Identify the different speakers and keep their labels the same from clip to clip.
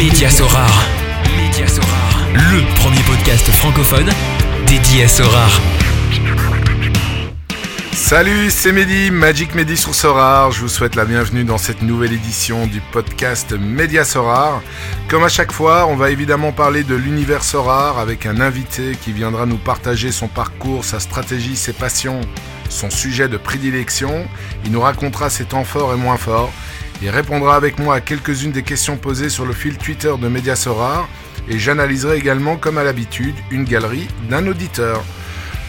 Speaker 1: Média Sorare. Le premier podcast francophone dédié à Sorare.
Speaker 2: Salut, c'est Mehdi, Magic Mehdi sur Sorare. Je vous souhaite la bienvenue dans cette nouvelle édition du podcast Média Sorare. Comme à chaque fois, on va évidemment parler de l'univers Sorare avec un invité qui viendra nous partager son parcours, sa stratégie, ses passions, son sujet de prédilection. Il nous racontera ses temps forts et moins forts. Il répondra avec moi à quelques-unes des questions posées sur le fil Twitter de Média Sorare. Et j'analyserai également, comme à l'habitude, une galerie d'un auditeur.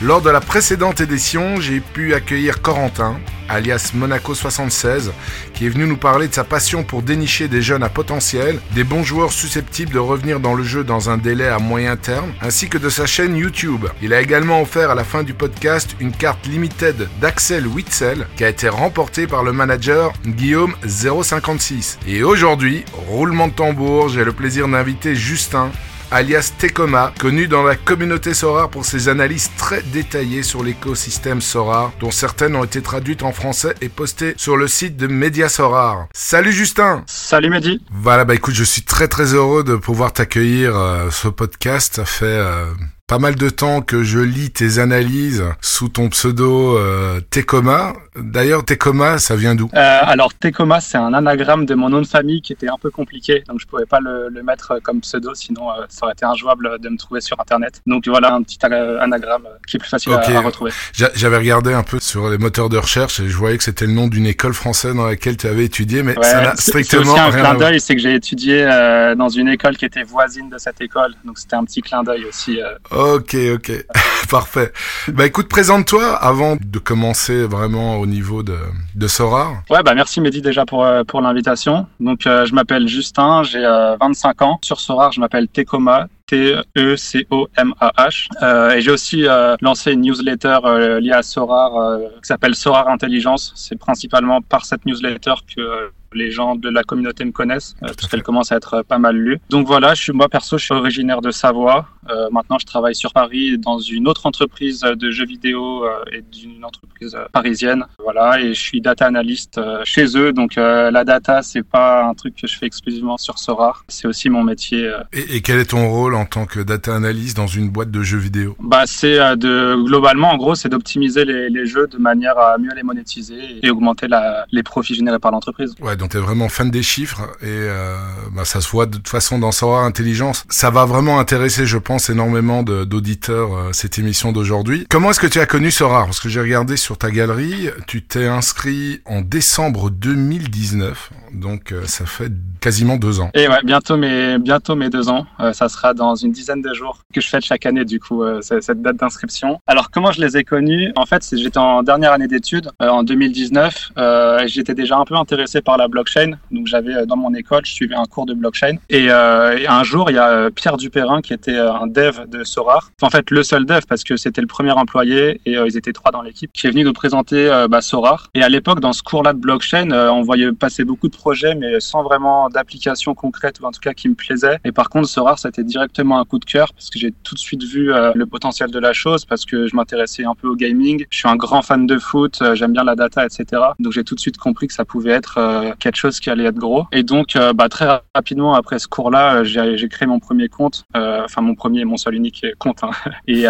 Speaker 2: Lors de la précédente édition, j'ai pu accueillir Corentin, alias Monaco76, qui est venu nous parler de sa passion pour dénicher des jeunes à potentiel, des bons joueurs susceptibles de revenir dans le jeu dans un délai à moyen terme, ainsi que de sa chaîne YouTube. Il a également offert à la fin du podcast une carte limited d'Axel Witzel, qui a été remportée par le manager Guillaume 056. Et aujourd'hui, roulement de tambour, j'ai le plaisir d'inviter Justin, alias Tecoma, connu dans la communauté Sorare pour ses analyses très détaillées sur l'écosystème Sorare, dont certaines ont été traduites en français et postées sur le site de Média Sorare. Salut Justin
Speaker 3: Salut Mehdi
Speaker 2: Voilà, bah écoute, je suis très très heureux de pouvoir t'accueillir euh, ce podcast. Ça fait... Euh, pas mal de temps que je lis tes analyses sous ton pseudo euh, Tecoma. D'ailleurs, Tecoma, ça vient d'où?
Speaker 3: Euh, Alors, Tecoma, c'est un anagramme de mon nom de famille qui était un peu compliqué, donc je pouvais pas le, le mettre comme pseudo, sinon euh, ça aurait été injouable de me trouver sur Internet. Donc voilà, un petit anagramme qui est plus facile à, à retrouver.
Speaker 2: J'a- J'avais regardé un peu sur les moteurs de recherche et je voyais que c'était le nom d'une école française dans laquelle tu avais étudié, mais
Speaker 3: Ouais,
Speaker 2: ça n'a
Speaker 3: c'est c'est
Speaker 2: strictement
Speaker 3: un
Speaker 2: rien à
Speaker 3: clin
Speaker 2: voir.
Speaker 3: d'œil, c'est que j'ai étudié euh, dans une école qui était voisine de cette école, donc c'était un petit clin d'œil aussi. euh.
Speaker 2: Ok, ok, parfait. Bah écoute, présente-toi avant de commencer vraiment au niveau de, de Sorare.
Speaker 3: Ouais, bah merci Mehdi déjà pour, euh, pour l'invitation. Donc euh, je m'appelle Justin, j'ai euh, 25 ans. Sur Sorare, je m'appelle Tecoma. T-E-C-O-M-A-H. Euh, et j'ai aussi lancé une newsletter liée à Sorare euh, qui s'appelle Sorare Intelligence. C'est principalement par cette newsletter que les gens de la communauté me connaissent, euh, parce qu'elle commence à être euh, pas mal lue. Donc voilà, je suis moi perso, je suis originaire de Savoie. Euh, maintenant, je travaille sur Paris dans une autre entreprise de jeux vidéo euh, et d'une entreprise parisienne. Voilà, et je suis data analyst chez eux. Donc euh, la data, c'est pas un truc que je fais exclusivement sur Sorare. C'est aussi mon métier.
Speaker 2: Et, et quel est ton rôle en tant que data analyst dans une boîte de jeux vidéo?
Speaker 3: Bah, c'est de globalement, en gros, c'est d'optimiser les, les jeux de manière à mieux les monétiser et augmenter la, les profits générés par l'entreprise.
Speaker 2: Ouais, donc t'es vraiment fan des chiffres et euh, bah, ça se voit de toute façon dans Sorare Intelligence. Ça va vraiment intéresser, je pense, énormément d'auditeurs euh, cette émission d'aujourd'hui. Comment est-ce que tu as connu Sorare Parce que j'ai regardé sur ta galerie, tu t'es inscrit en décembre 2019, donc euh, ça fait quasiment deux ans.
Speaker 3: Et ouais, bientôt mes, bientôt mes deux ans. Ça sera dans une dizaine de jours que je fête chaque année, du coup, cette date d'inscription. Alors, comment je les ai connus? En fait, j'étais en dernière année d'études, en 2019. Euh, et j'étais déjà un peu intéressé par la blockchain. Donc, j'avais euh, dans mon école, je suivais un cours de blockchain. Et, euh, un jour, il y a euh, Pierre Dupérin, qui était euh, un dev de Sorare. En fait, le seul dev, parce que c'était le premier employé et ils étaient trois dans l'équipe, qui est venu nous présenter bah, Sorare. Et à l'époque, dans ce cours-là de blockchain, on voyait passer beaucoup de projets, mais sans vraiment d'application concrète ou en tout cas qui me plaisait. Et par contre, Sorare, ça a été directement un coup de cœur parce que j'ai tout de suite vu le potentiel de la chose parce que je m'intéressais un peu au gaming. Je suis un grand fan de foot, j'aime bien la data, etc. Donc j'ai tout de suite compris que ça pouvait être quelque chose qui allait être gros. Et donc, euh, bah, très rapidement après ce cours-là, euh, j'ai créé mon premier compte, euh, enfin mon premier, mon seul unique compte. hein. Et,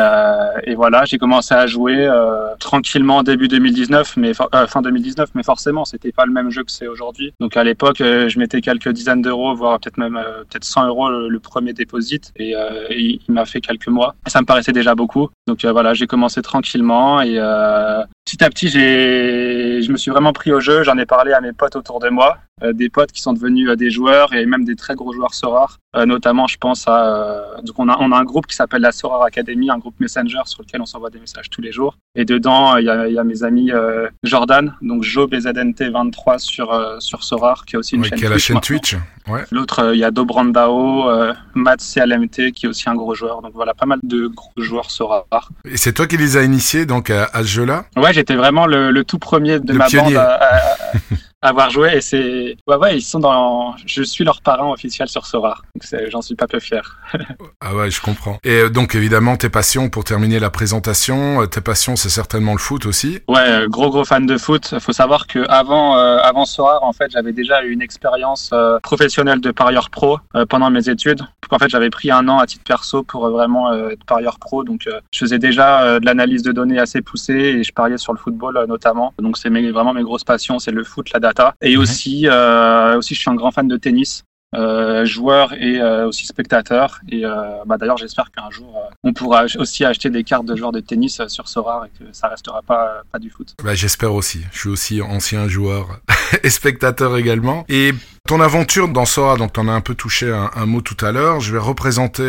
Speaker 3: voilà, j'ai commencé à jouer tranquillement début 2019, mais fin 2019, mais forcément, c'était pas le même jeu que c'est aujourd'hui. Donc à l'époque, je mettais quelques dizaines d'euros, voire peut-être même peut-être 100 euros le, premier déposit, et, il m'a fait quelques mois. Ça me paraissait déjà beaucoup. Donc voilà, j'ai commencé tranquillement et petit à petit, j'ai, je me suis vraiment pris au jeu. J'en ai parlé à mes potes autour de moi, euh, des potes qui sont devenus euh, des joueurs et même des très gros joueurs Sorare. Euh, notamment, je pense à euh, donc on a on a un groupe qui s'appelle la Sorare Academy, un groupe Messenger sur lequel on s'envoie des messages tous les jours. Et dedans, il y a, il y a mes amis Jordan, donc Jo BZNT 23 sur sur Sorare, qui a aussi une
Speaker 2: Ouais,
Speaker 3: chaîne
Speaker 2: qui a la
Speaker 3: Twitch
Speaker 2: chaîne. Twitch. Ouais.
Speaker 3: L'autre, il y a Dobrandao, Matt CLMT, qui est aussi un gros joueur. Donc voilà, pas mal de gros joueurs Sorare.
Speaker 2: Et c'est toi qui les as initiés donc à, à ce jeu-là?
Speaker 3: Ouais, j'étais vraiment le, le tout premier de
Speaker 2: Le
Speaker 3: ma
Speaker 2: pionnier.
Speaker 3: bande à, à- avoir joué et c'est ouais ouais ils sont dans je suis leur parent officiel sur Sora. Donc j'en suis pas peu fier.
Speaker 2: Ah ouais je comprends. Et donc évidemment tes passions pour terminer la présentation tes passions c'est certainement le foot aussi.
Speaker 3: Ouais gros gros fan de foot. Faut savoir que avant avant Sora en fait j'avais déjà eu une expérience professionnelle de parieur pro pendant mes études. Donc en fait j'avais pris un an à titre perso pour vraiment être parieur pro. Donc je faisais déjà de l'analyse de données assez poussée et je pariais sur le football notamment. Donc c'est vraiment mes grosses passions. C'est le foot la data. Et mhm. aussi, euh, aussi, je suis un grand fan de tennis. Euh, joueur et euh, aussi spectateur. Et euh, bah, d'ailleurs, j'espère qu'un jour, euh, on pourra aussi acheter des cartes de joueurs de tennis sur Sorare et que ça restera pas, pas du foot.
Speaker 2: Bah, j'espère aussi. Je suis aussi ancien joueur et spectateur également. Et ton aventure dans Sora, donc en as un peu touché un, un mot tout à l'heure. Je vais représenter,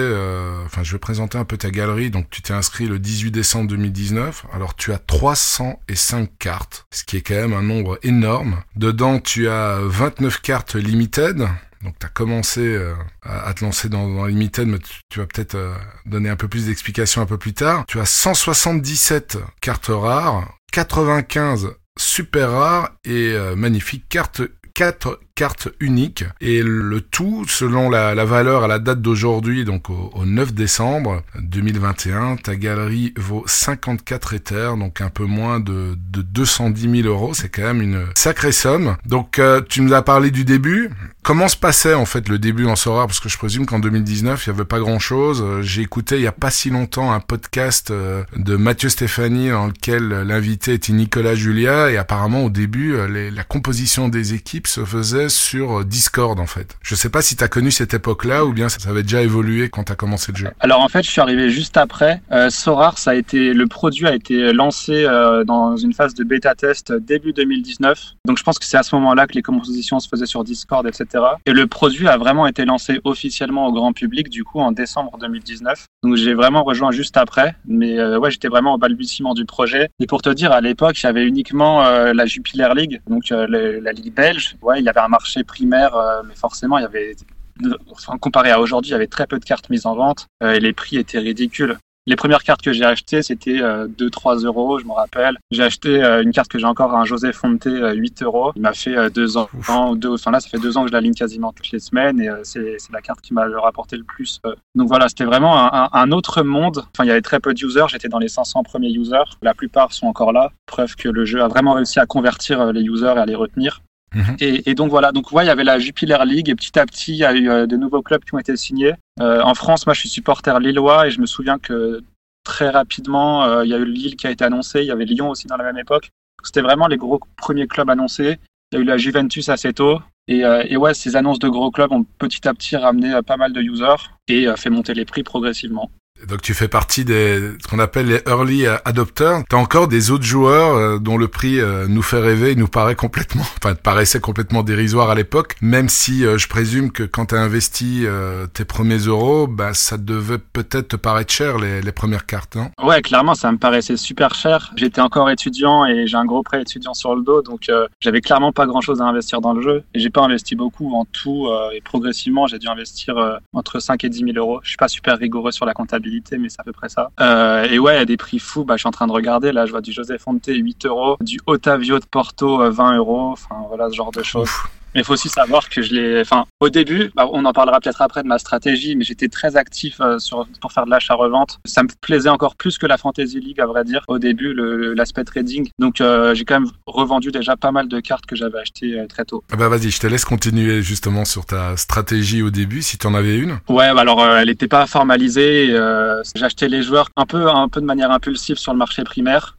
Speaker 2: enfin, je vais présenter un peu ta galerie. Donc, tu t'es inscrit le 18 décembre 2019. Alors, tu as 305 cartes, ce qui est quand même un nombre énorme. Dedans, tu as 29 cartes limited. Donc tu commencé euh, à, te lancer dans, dans Limited, mais tu, vas peut-être euh, donner un peu plus d'explications un peu plus tard. Tu as 177 cartes rares, 95 super rares et euh, magnifiques cartes 4 cartes uniques et le tout selon la, la valeur à la date d'aujourd'hui donc au, 9 décembre 2021 ta galerie vaut 54 Ethers donc un peu moins de, de 210 000 euros. C'est quand même une sacrée somme. Donc euh, tu nous as parlé du début. Comment se passait en fait le début en Sora? Parce que je présume qu'en 2019 il y avait pas grand chose j'ai écouté il y a pas si longtemps un podcast euh, de Mathieu Stéphanie dans lequel l'invité était Nicolas Julia. Et apparemment au début euh, la composition des équipes se faisait sur Discord en fait. Je sais pas si tu as connu cette époque-là ou bien ça avait déjà évolué quand tu as commencé le jeu.
Speaker 3: Alors en fait, je suis arrivé juste après. Euh, Sorar, ça a été le produit a été lancé euh, dans une phase de bêta test début 2019. Donc je pense que c'est à ce moment-là que les compositions se faisaient sur Discord, etc. Et le produit a vraiment été lancé officiellement au grand public du coup en décembre 2019. Donc j'ai vraiment rejoint juste après, mais euh, ouais, j'étais vraiment au balbutiement du projet. Et pour te dire, à l'époque, j'avais uniquement euh, la Jupiler League, donc la ligue belge. Ouais, il y avait un marché primaire, euh, mais forcément, il y avait, enfin, comparé à aujourd'hui, il y avait très peu de cartes mises en vente euh, et les prix étaient ridicules. Les premières cartes que j'ai achetées, c'était 2-3 euh, euros, je me rappelle. J'ai acheté une carte que j'ai encore, un José Fonte, 8 euros. Il m'a fait deux ans, deux, enfin là, ça fait deux ans que je la ligne quasiment toutes les semaines et c'est la carte qui m'a rapporté le plus. Donc voilà, c'était vraiment un, un, autre monde. Enfin, il y avait très peu d'users. J'étais dans les 500 premiers users. La plupart sont encore là. Preuve que le jeu a vraiment réussi à convertir les users et à les retenir. Mhm. Et, donc voilà, donc il y avait la Jupiler League et petit à petit, il y a eu euh, de nouveaux clubs qui ont été signés. Euh, en France, moi, je suis supporter lillois et je me souviens que très rapidement, euh, il y a eu Lille qui a été annoncé, il y avait Lyon aussi dans la même époque. C'était vraiment les gros premiers clubs annoncés. Il y a eu la Juventus assez tôt. Et, et ouais, ces annonces de gros clubs ont petit à petit ramené pas mal de users et fait monter les prix progressivement.
Speaker 2: Donc tu fais partie des ce qu'on appelle les early adopters. T'as encore des autres joueurs euh, dont le prix euh, nous fait rêver, il nous paraît complètement, enfin paraissait complètement dérisoire à l'époque. Même si euh, je présume que quand t'as investi tes premiers euros, bah ça devait peut-être te paraître cher les, premières cartes, non?
Speaker 3: Ouais, clairement, ça me paraissait super cher. J'étais encore étudiant et j'ai un gros prêt étudiant sur le dos, donc j'avais clairement pas grand-chose à investir dans le jeu. Et j'ai pas investi beaucoup en tout et progressivement, j'ai dû investir entre 5 et 10 000 euros. Je suis pas super rigoureux sur la comptabilité mais c'est à peu près ça. Euh, et ouais, a des prix fous. Bah, je suis en train de regarder. Là, je vois du José Fonte 8 euros, du Otavio de Porto 20 euros. Enfin, voilà ce genre de choses. Mais il faut aussi savoir que je l'ai. Enfin, au début, bah, on en parlera peut-être après de ma stratégie, mais j'étais très actif euh, sur, pour faire de l'achat-revente. Ça me plaisait encore plus que la Fantasy League, à vrai dire, au début, l'aspect trading. Donc, euh, j'ai quand même revendu déjà pas mal de cartes que j'avais achetées euh, très tôt.
Speaker 2: Ah bah vas-y, je te laisse continuer justement sur ta stratégie au début, si tu en avais une.
Speaker 3: Ouais, bah alors, elle n'était pas formalisée. J'achetais les joueurs un peu, un peu de manière impulsive sur le marché primaire.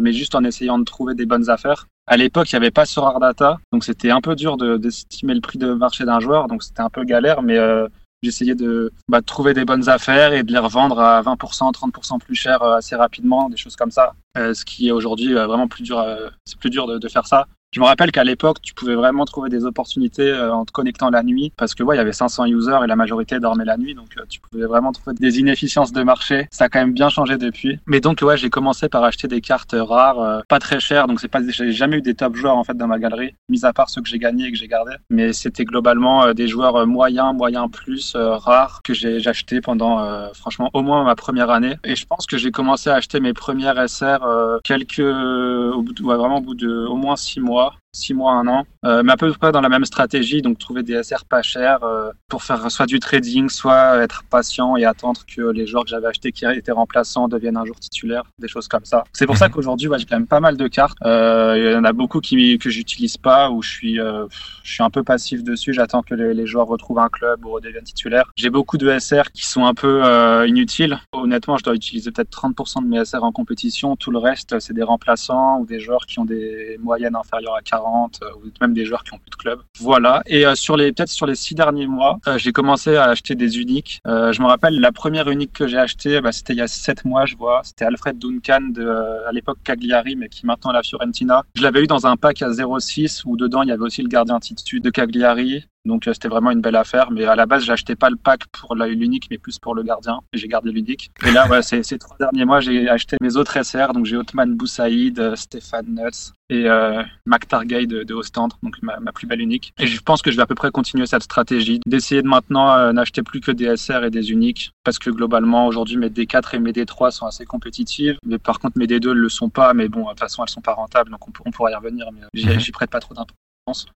Speaker 3: Mais juste en essayant de trouver des bonnes affaires. À l'époque, il n'y avait pas sur Data, donc c'était un peu dur d'estimer le prix de marché d'un joueur, donc c'était un peu galère, mais euh, j'essayais de, bah, de, trouver des bonnes affaires et de les revendre à 20%, 30% plus cher euh, assez rapidement, des choses comme ça. Euh, ce qui est aujourd'hui vraiment plus dur, c'est plus dur de, faire ça. Je me rappelle qu'à l'époque, tu pouvais vraiment trouver des opportunités euh, en te connectant la nuit parce que ouais, il y avait 500 users et la majorité dormait la nuit, donc euh, tu pouvais vraiment trouver des inefficiences de marché. Ça a quand même bien changé depuis. Mais donc ouais, j'ai commencé par acheter des cartes rares, euh, pas très chères, donc c'est pas, j'ai jamais eu des top joueurs en fait dans ma galerie, mis à part ceux que j'ai gagnés et que j'ai gardés. Mais c'était globalement des joueurs moyens, moyens plus rares que j'ai acheté pendant franchement au moins ma première année. Et je pense que j'ai commencé à acheter mes premières SR quelques, au bout ouais, vraiment au bout de au moins six mois Iowa six mois, un an, euh, mais à peu près dans la même stratégie, donc trouver des SR pas chers euh, pour faire soit du trading, soit être patient et attendre que les joueurs que j'avais achetés qui étaient remplaçants deviennent un jour titulaires, des choses comme ça. C'est pour ça qu'aujourd'hui, ouais, j'ai quand même pas mal de cartes. Euh, il y en a beaucoup qui, que j'utilise pas, où je suis, je suis un peu passif dessus. J'attends que les, les, joueurs retrouvent un club ou redeviennent titulaires. J'ai beaucoup de SR qui sont un peu inutiles. Honnêtement, je dois utiliser peut-être 30% de mes SR en compétition. Tout le reste, c'est des remplaçants ou des joueurs qui ont des moyennes inférieures à 40 euh, ou même des joueurs qui ont plus de club. Voilà. Et euh, sur les peut-être sur les six derniers mois, euh, j'ai commencé à acheter des uniques. je me rappelle la première unique que j'ai achetée, bah, c'était il y a sept mois, je vois. C'était Alfred Duncan de à l'époque Cagliari, mais qui maintenant à la Fiorentina. Je l'avais eu dans un pack à 0,6 où dedans il y avait aussi le gardien titu de Cagliari. Donc c'était vraiment une belle affaire. Mais à la base, j'achetais pas le pack pour l'unique, mais plus pour le gardien. Et j'ai gardé l'unique. Et là, ouais, ces, ces trois derniers mois, j'ai acheté mes autres SR. Donc j'ai Otman Boussaïd, Stéphane Nuts et euh, Mac Targay de, de Ostendre, donc ma, ma, plus belle unique. Et je pense que je vais à peu près continuer cette stratégie d'essayer de maintenant euh, n'acheter plus que des SR et des uniques parce que globalement aujourd'hui mes D4 et mes D3 sont assez compétitives. Mais par contre mes D2 ne le sont pas. Mais bon, de toute façon elles sont pas rentables, donc on, on pourra y revenir. Mais j'y prête pas trop d'importance.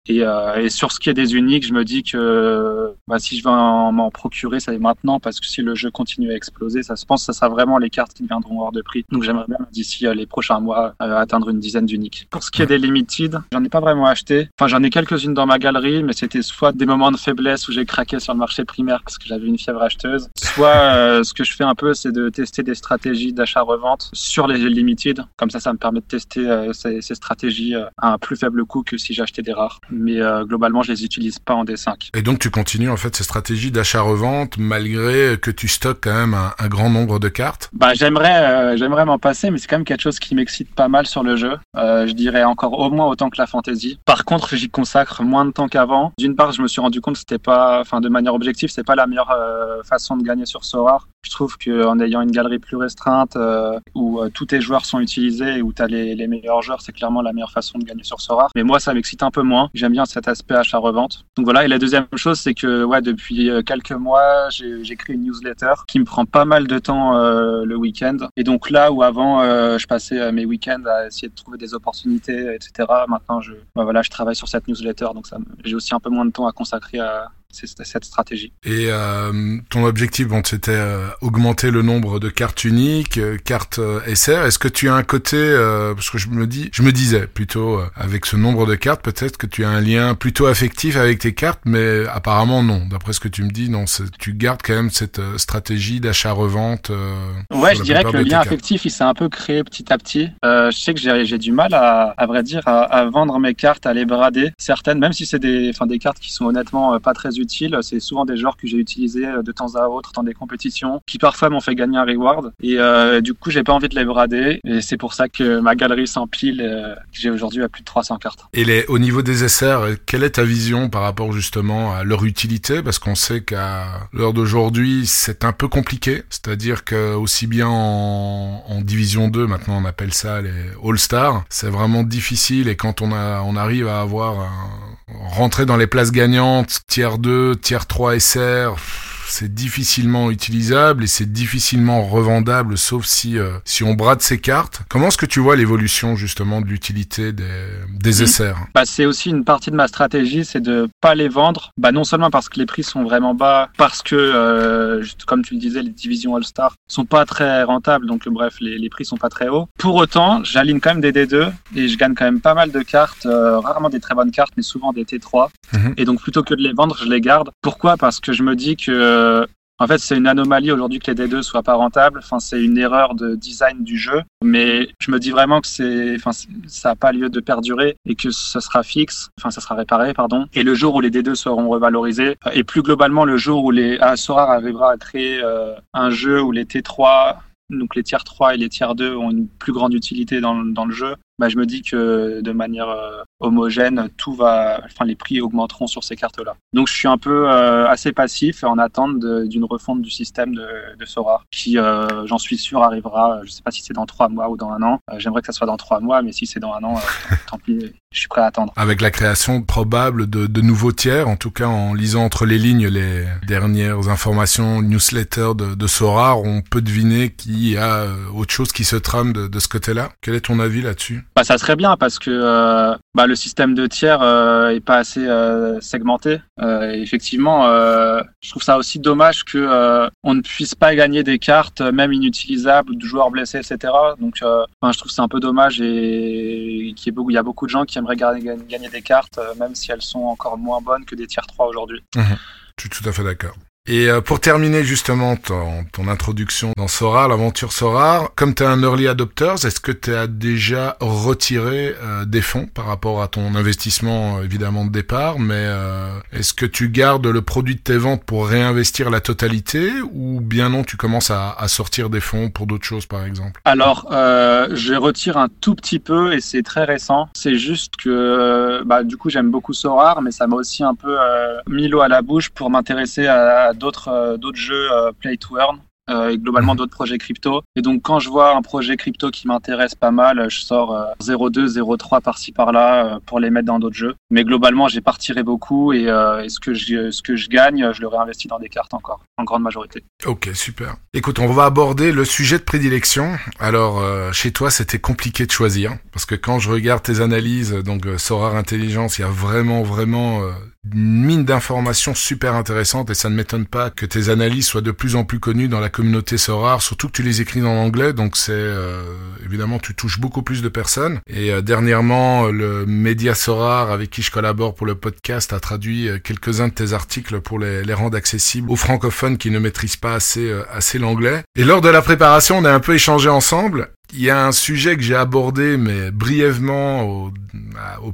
Speaker 3: Et, euh, et, sur ce qui est des uniques, je me dis que bah, si je veux m'en procurer, ça est maintenant parce que si le jeu continue à exploser, ça se pense ça sera vraiment les cartes qui viendront hors de prix. Donc j'aimerais bien d'ici les prochains mois euh, atteindre une dizaine d'uniques. Pour ce qui est des limited, j'en ai pas vraiment acheté. Enfin, j'en ai quelques-unes dans ma galerie, mais c'était soit des moments de faiblesse où j'ai craqué sur le marché primaire parce que j'avais une fièvre acheteuse, soit euh, ce que je fais un peu, c'est de tester des stratégies d'achat-revente sur les limited. Comme ça, ça me permet de tester euh, ces, stratégies à un plus faible coût que si j'achetais des rares. Mais euh, globalement, je les utilise pas en D5.
Speaker 2: Et donc, tu continues en fait ces stratégies d'achat-revente malgré que tu stockes quand même un, un grand nombre de cartes?
Speaker 3: Bah, j'aimerais, euh, j'aimerais m'en passer, mais c'est quand même quelque chose qui m'excite pas mal sur le jeu. Euh, je dirais encore au moins autant que la fantasy. Par contre, j'y consacre moins de temps qu'avant. D'une part, je me suis rendu compte que c'était pas, enfin, de manière objective, c'est pas la meilleure façon de gagner sur Sorar. Je trouve qu'en ayant une galerie plus restreinte, où tous tes joueurs sont utilisés et où tu as les, les, meilleurs joueurs, c'est clairement la meilleure façon de gagner sur Sorar. Mais moi, ça m'excite un peu J'aime bien cet aspect achat-revente. Donc voilà. Et la deuxième chose, c'est que ouais, depuis quelques mois, créé une newsletter qui me prend pas mal de temps euh, le week-end. Et donc là où avant, euh, je passais mes week-ends à essayer de trouver des opportunités, etc. Maintenant, je, bah, voilà, je travaille sur cette newsletter. Donc j'ai aussi un peu moins de temps à consacrer à, cette stratégie.
Speaker 2: Et euh, ton objectif, bon, c'était euh, augmenter le nombre de cartes uniques, euh, cartes SR. Est-ce que tu as un côté, parce que je me dis, je me disais plutôt avec ce nombre de cartes, peut-être que tu as un lien plutôt affectif avec tes cartes, mais apparemment non. D'après ce que tu me dis, non, tu gardes quand même cette stratégie d'achat-revente.
Speaker 3: ouais, je dirais que le lien affectif, il s'est un peu créé petit à petit. je sais que j'ai du mal à, à vrai dire, à, à, vendre mes cartes, à les brader. Certaines, même si c'est des, enfin, des cartes qui sont honnêtement pas très C'est souvent des joueurs que j'ai utilisés de temps à autre dans des compétitions, qui parfois m'ont fait gagner un reward. Et euh, du coup, j'ai pas envie de les brader. Et c'est pour ça que ma galerie s'empile. Euh, j'ai aujourd'hui à plus de 300 cartes.
Speaker 2: Et au niveau des SR, quelle est ta vision par rapport justement à leur utilité? Parce qu'on sait qu'à l'heure d'aujourd'hui, c'est un peu compliqué. C'est-à-dire que aussi bien en, Division 2, maintenant on appelle ça les All-Stars, c'est vraiment difficile. Et quand on arrive à avoir un, rentrer dans les places gagnantes, tiers 2, tiers 3 SR, c'est difficilement utilisable et c'est difficilement revendable sauf si euh, si on brade ses cartes. Comment est-ce que tu vois l'évolution justement de l'utilité des, des SR
Speaker 3: bah, C'est aussi une partie de ma stratégie, c'est de pas les vendre, bah, non seulement parce que les prix sont vraiment bas, parce que, euh, juste comme tu le disais, les divisions All-Star sont pas très rentables, donc bref, les, les prix sont pas très hauts. Pour autant, j'aligne quand même des D2 et je gagne quand même pas mal de cartes, euh, rarement des très bonnes cartes, mais souvent des T3. Mmh. Et donc plutôt que de les vendre, je les garde. Pourquoi? Parce que je me dis que en fait, c'est une anomalie aujourd'hui que les D2 soient pas rentables. Enfin, c'est une erreur de design du jeu. Mais je me dis vraiment que c'est, enfin, ça n'a pas lieu de perdurer et que ce sera fixe. Enfin, ça sera réparé, pardon. Et le jour où les D2 seront revalorisés et plus globalement le jour où les Sora arrivera à créer euh, un jeu où les T3 donc les tiers 3 et les tiers 2 ont une plus grande utilité dans le jeu bah, je me dis que de manière euh, homogène, tout va, enfin, les prix augmenteront sur ces cartes-là. Donc, je suis un peu euh, assez passif en attente d'une refonte du système de, de Sora, qui, euh, j'en suis sûr, arrivera. Je sais pas si c'est dans trois mois ou dans un an. J'aimerais que ça soit dans trois mois, mais si c'est dans un an, tant pis, je suis prêt à attendre.
Speaker 2: Avec la création probable de, nouveaux tiers, en tout cas en lisant entre les lignes les dernières informations newsletter de, de Sora, on peut deviner qu'il y a autre chose qui se trame de ce côté-là. Quel est ton avis là-dessus?
Speaker 3: Bah, ça serait bien parce que euh, bah, le système de tiers euh, est pas assez euh, segmenté. Euh, et effectivement, je trouve ça aussi dommage que on ne puisse pas gagner des cartes, même inutilisables, de joueurs blessés, etc. Donc, enfin, je trouve c'est un peu dommage et qu'il y, y a beaucoup de gens qui aimeraient gagner, des cartes, même si elles sont encore moins bonnes que des tiers 3 aujourd'hui.
Speaker 2: Je suis tout à fait d'accord. Et euh, pour terminer justement ton, ton introduction dans Sora, l'aventure Sora, comme tu es un early adopter, est-ce que tu as déjà retiré euh, des fonds par rapport à ton investissement euh, évidemment de départ, mais euh, est-ce que tu gardes le produit de tes ventes pour réinvestir la totalité ou bien non, tu commences à, à sortir des fonds pour d'autres choses par exemple?
Speaker 3: Alors, euh, je retire un tout petit peu et c'est très récent. C'est juste que, bah, du coup, j'aime beaucoup Sorare, mais ça m'a aussi un peu euh, mis l'eau à la bouche pour m'intéresser à d'autres euh, d'autres jeux euh, play to earn. Euh, et globalement d'autres projets crypto. Et donc quand je vois un projet crypto qui m'intéresse pas mal, je sors euh, 0,2, 0,3 par-ci par-là euh, pour les mettre dans d'autres jeux. Mais globalement, j'ai pas retiré beaucoup et, euh, et ce, que je, ce que je gagne, je le réinvestis dans des cartes encore, en grande majorité.
Speaker 2: Ok, super. Écoute, on va aborder le sujet de prédilection. Alors, euh, chez toi, c'était compliqué de choisir, parce que quand je regarde tes analyses, donc euh, Sorar Intelligence, il y a vraiment, vraiment euh, une mine d'informations super intéressante, et ça ne m'étonne pas que tes analyses soient de plus en plus connues dans la communauté Sorar, surtout que tu les écris en anglais, donc c'est euh, évidemment tu touches beaucoup plus de personnes. Et euh, dernièrement, euh, le média Sorar avec qui je collabore pour le podcast a traduit quelques-uns de tes articles pour les, les rendre accessibles aux francophones qui ne maîtrisent pas assez, assez l'anglais. Et lors de la préparation, on a un peu échangé ensemble. Il y a un sujet que j'ai abordé, mais brièvement au,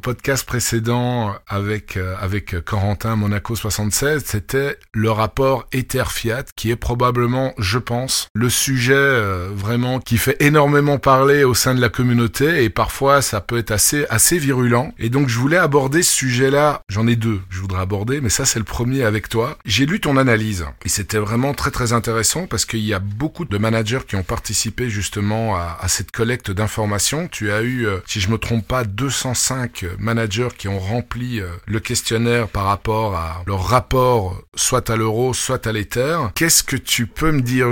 Speaker 2: podcast précédent avec euh, avec Corentin Monaco 76, c'était le rapport Ether-Fiat, qui est probablement, je pense, le sujet euh, vraiment qui fait énormément parler au sein de la communauté et parfois ça peut être assez assez virulent. Et donc je voulais aborder ce sujet-là. J'en ai deux, je voudrais aborder, mais ça c'est le premier avec toi. J'ai lu ton analyse et c'était vraiment très très intéressant parce qu'il y a beaucoup de managers qui ont participé justement à cette collecte d'informations. Tu as eu, euh, si je me trompe pas, 205 managers qui ont rempli euh, le questionnaire par rapport à leur rapport soit à l'euro, soit à l'Ether. Qu'est-ce que tu peux me dire?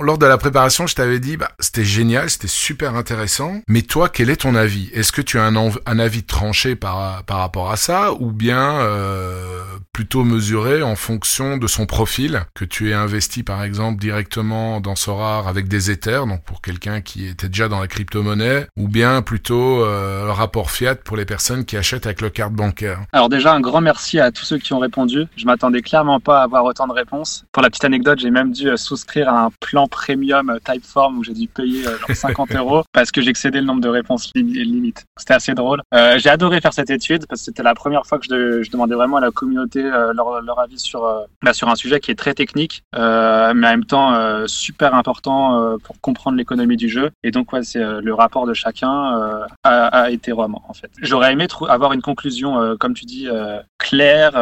Speaker 2: Lors de la préparation, je t'avais dit, bah, c'était génial, c'était super intéressant. Mais toi, quel est ton avis? Est-ce que tu as un, avis tranché par, par rapport à ça? Ou bien euh, plutôt mesuré en fonction de son profil? Que tu es investi par exemple directement dans Sorar avec des Ethers, donc pour quelqu'un qui était déjà dans la crypto-monnaie, ou bien plutôt euh, le rapport fiat pour les personnes qui achètent avec leur carte bancaire.
Speaker 3: Alors déjà, un grand merci à tous ceux qui ont répondu. Je m'attendais clairement pas à avoir autant de réponses. Pour la petite anecdote, j'ai même dû euh, souscrire à un plan premium euh, Typeform où j'ai dû payer euh, genre 50 euros parce que excédé le nombre de réponses limi- limite. C'était assez drôle. Euh, j'ai adoré faire cette étude parce que c'était la première fois que je, de- je demandais vraiment à la communauté euh, leur, leur avis sur, euh, bah, sur un sujet qui est très technique, euh, mais en même temps euh, super important euh, pour comprendre l'économie du jeu. Et donc, ouais, c'est euh, le rapport de chacun euh, à, à Ethereum, en fait. J'aurais aimé avoir une conclusion, euh, comme tu dis, euh, claire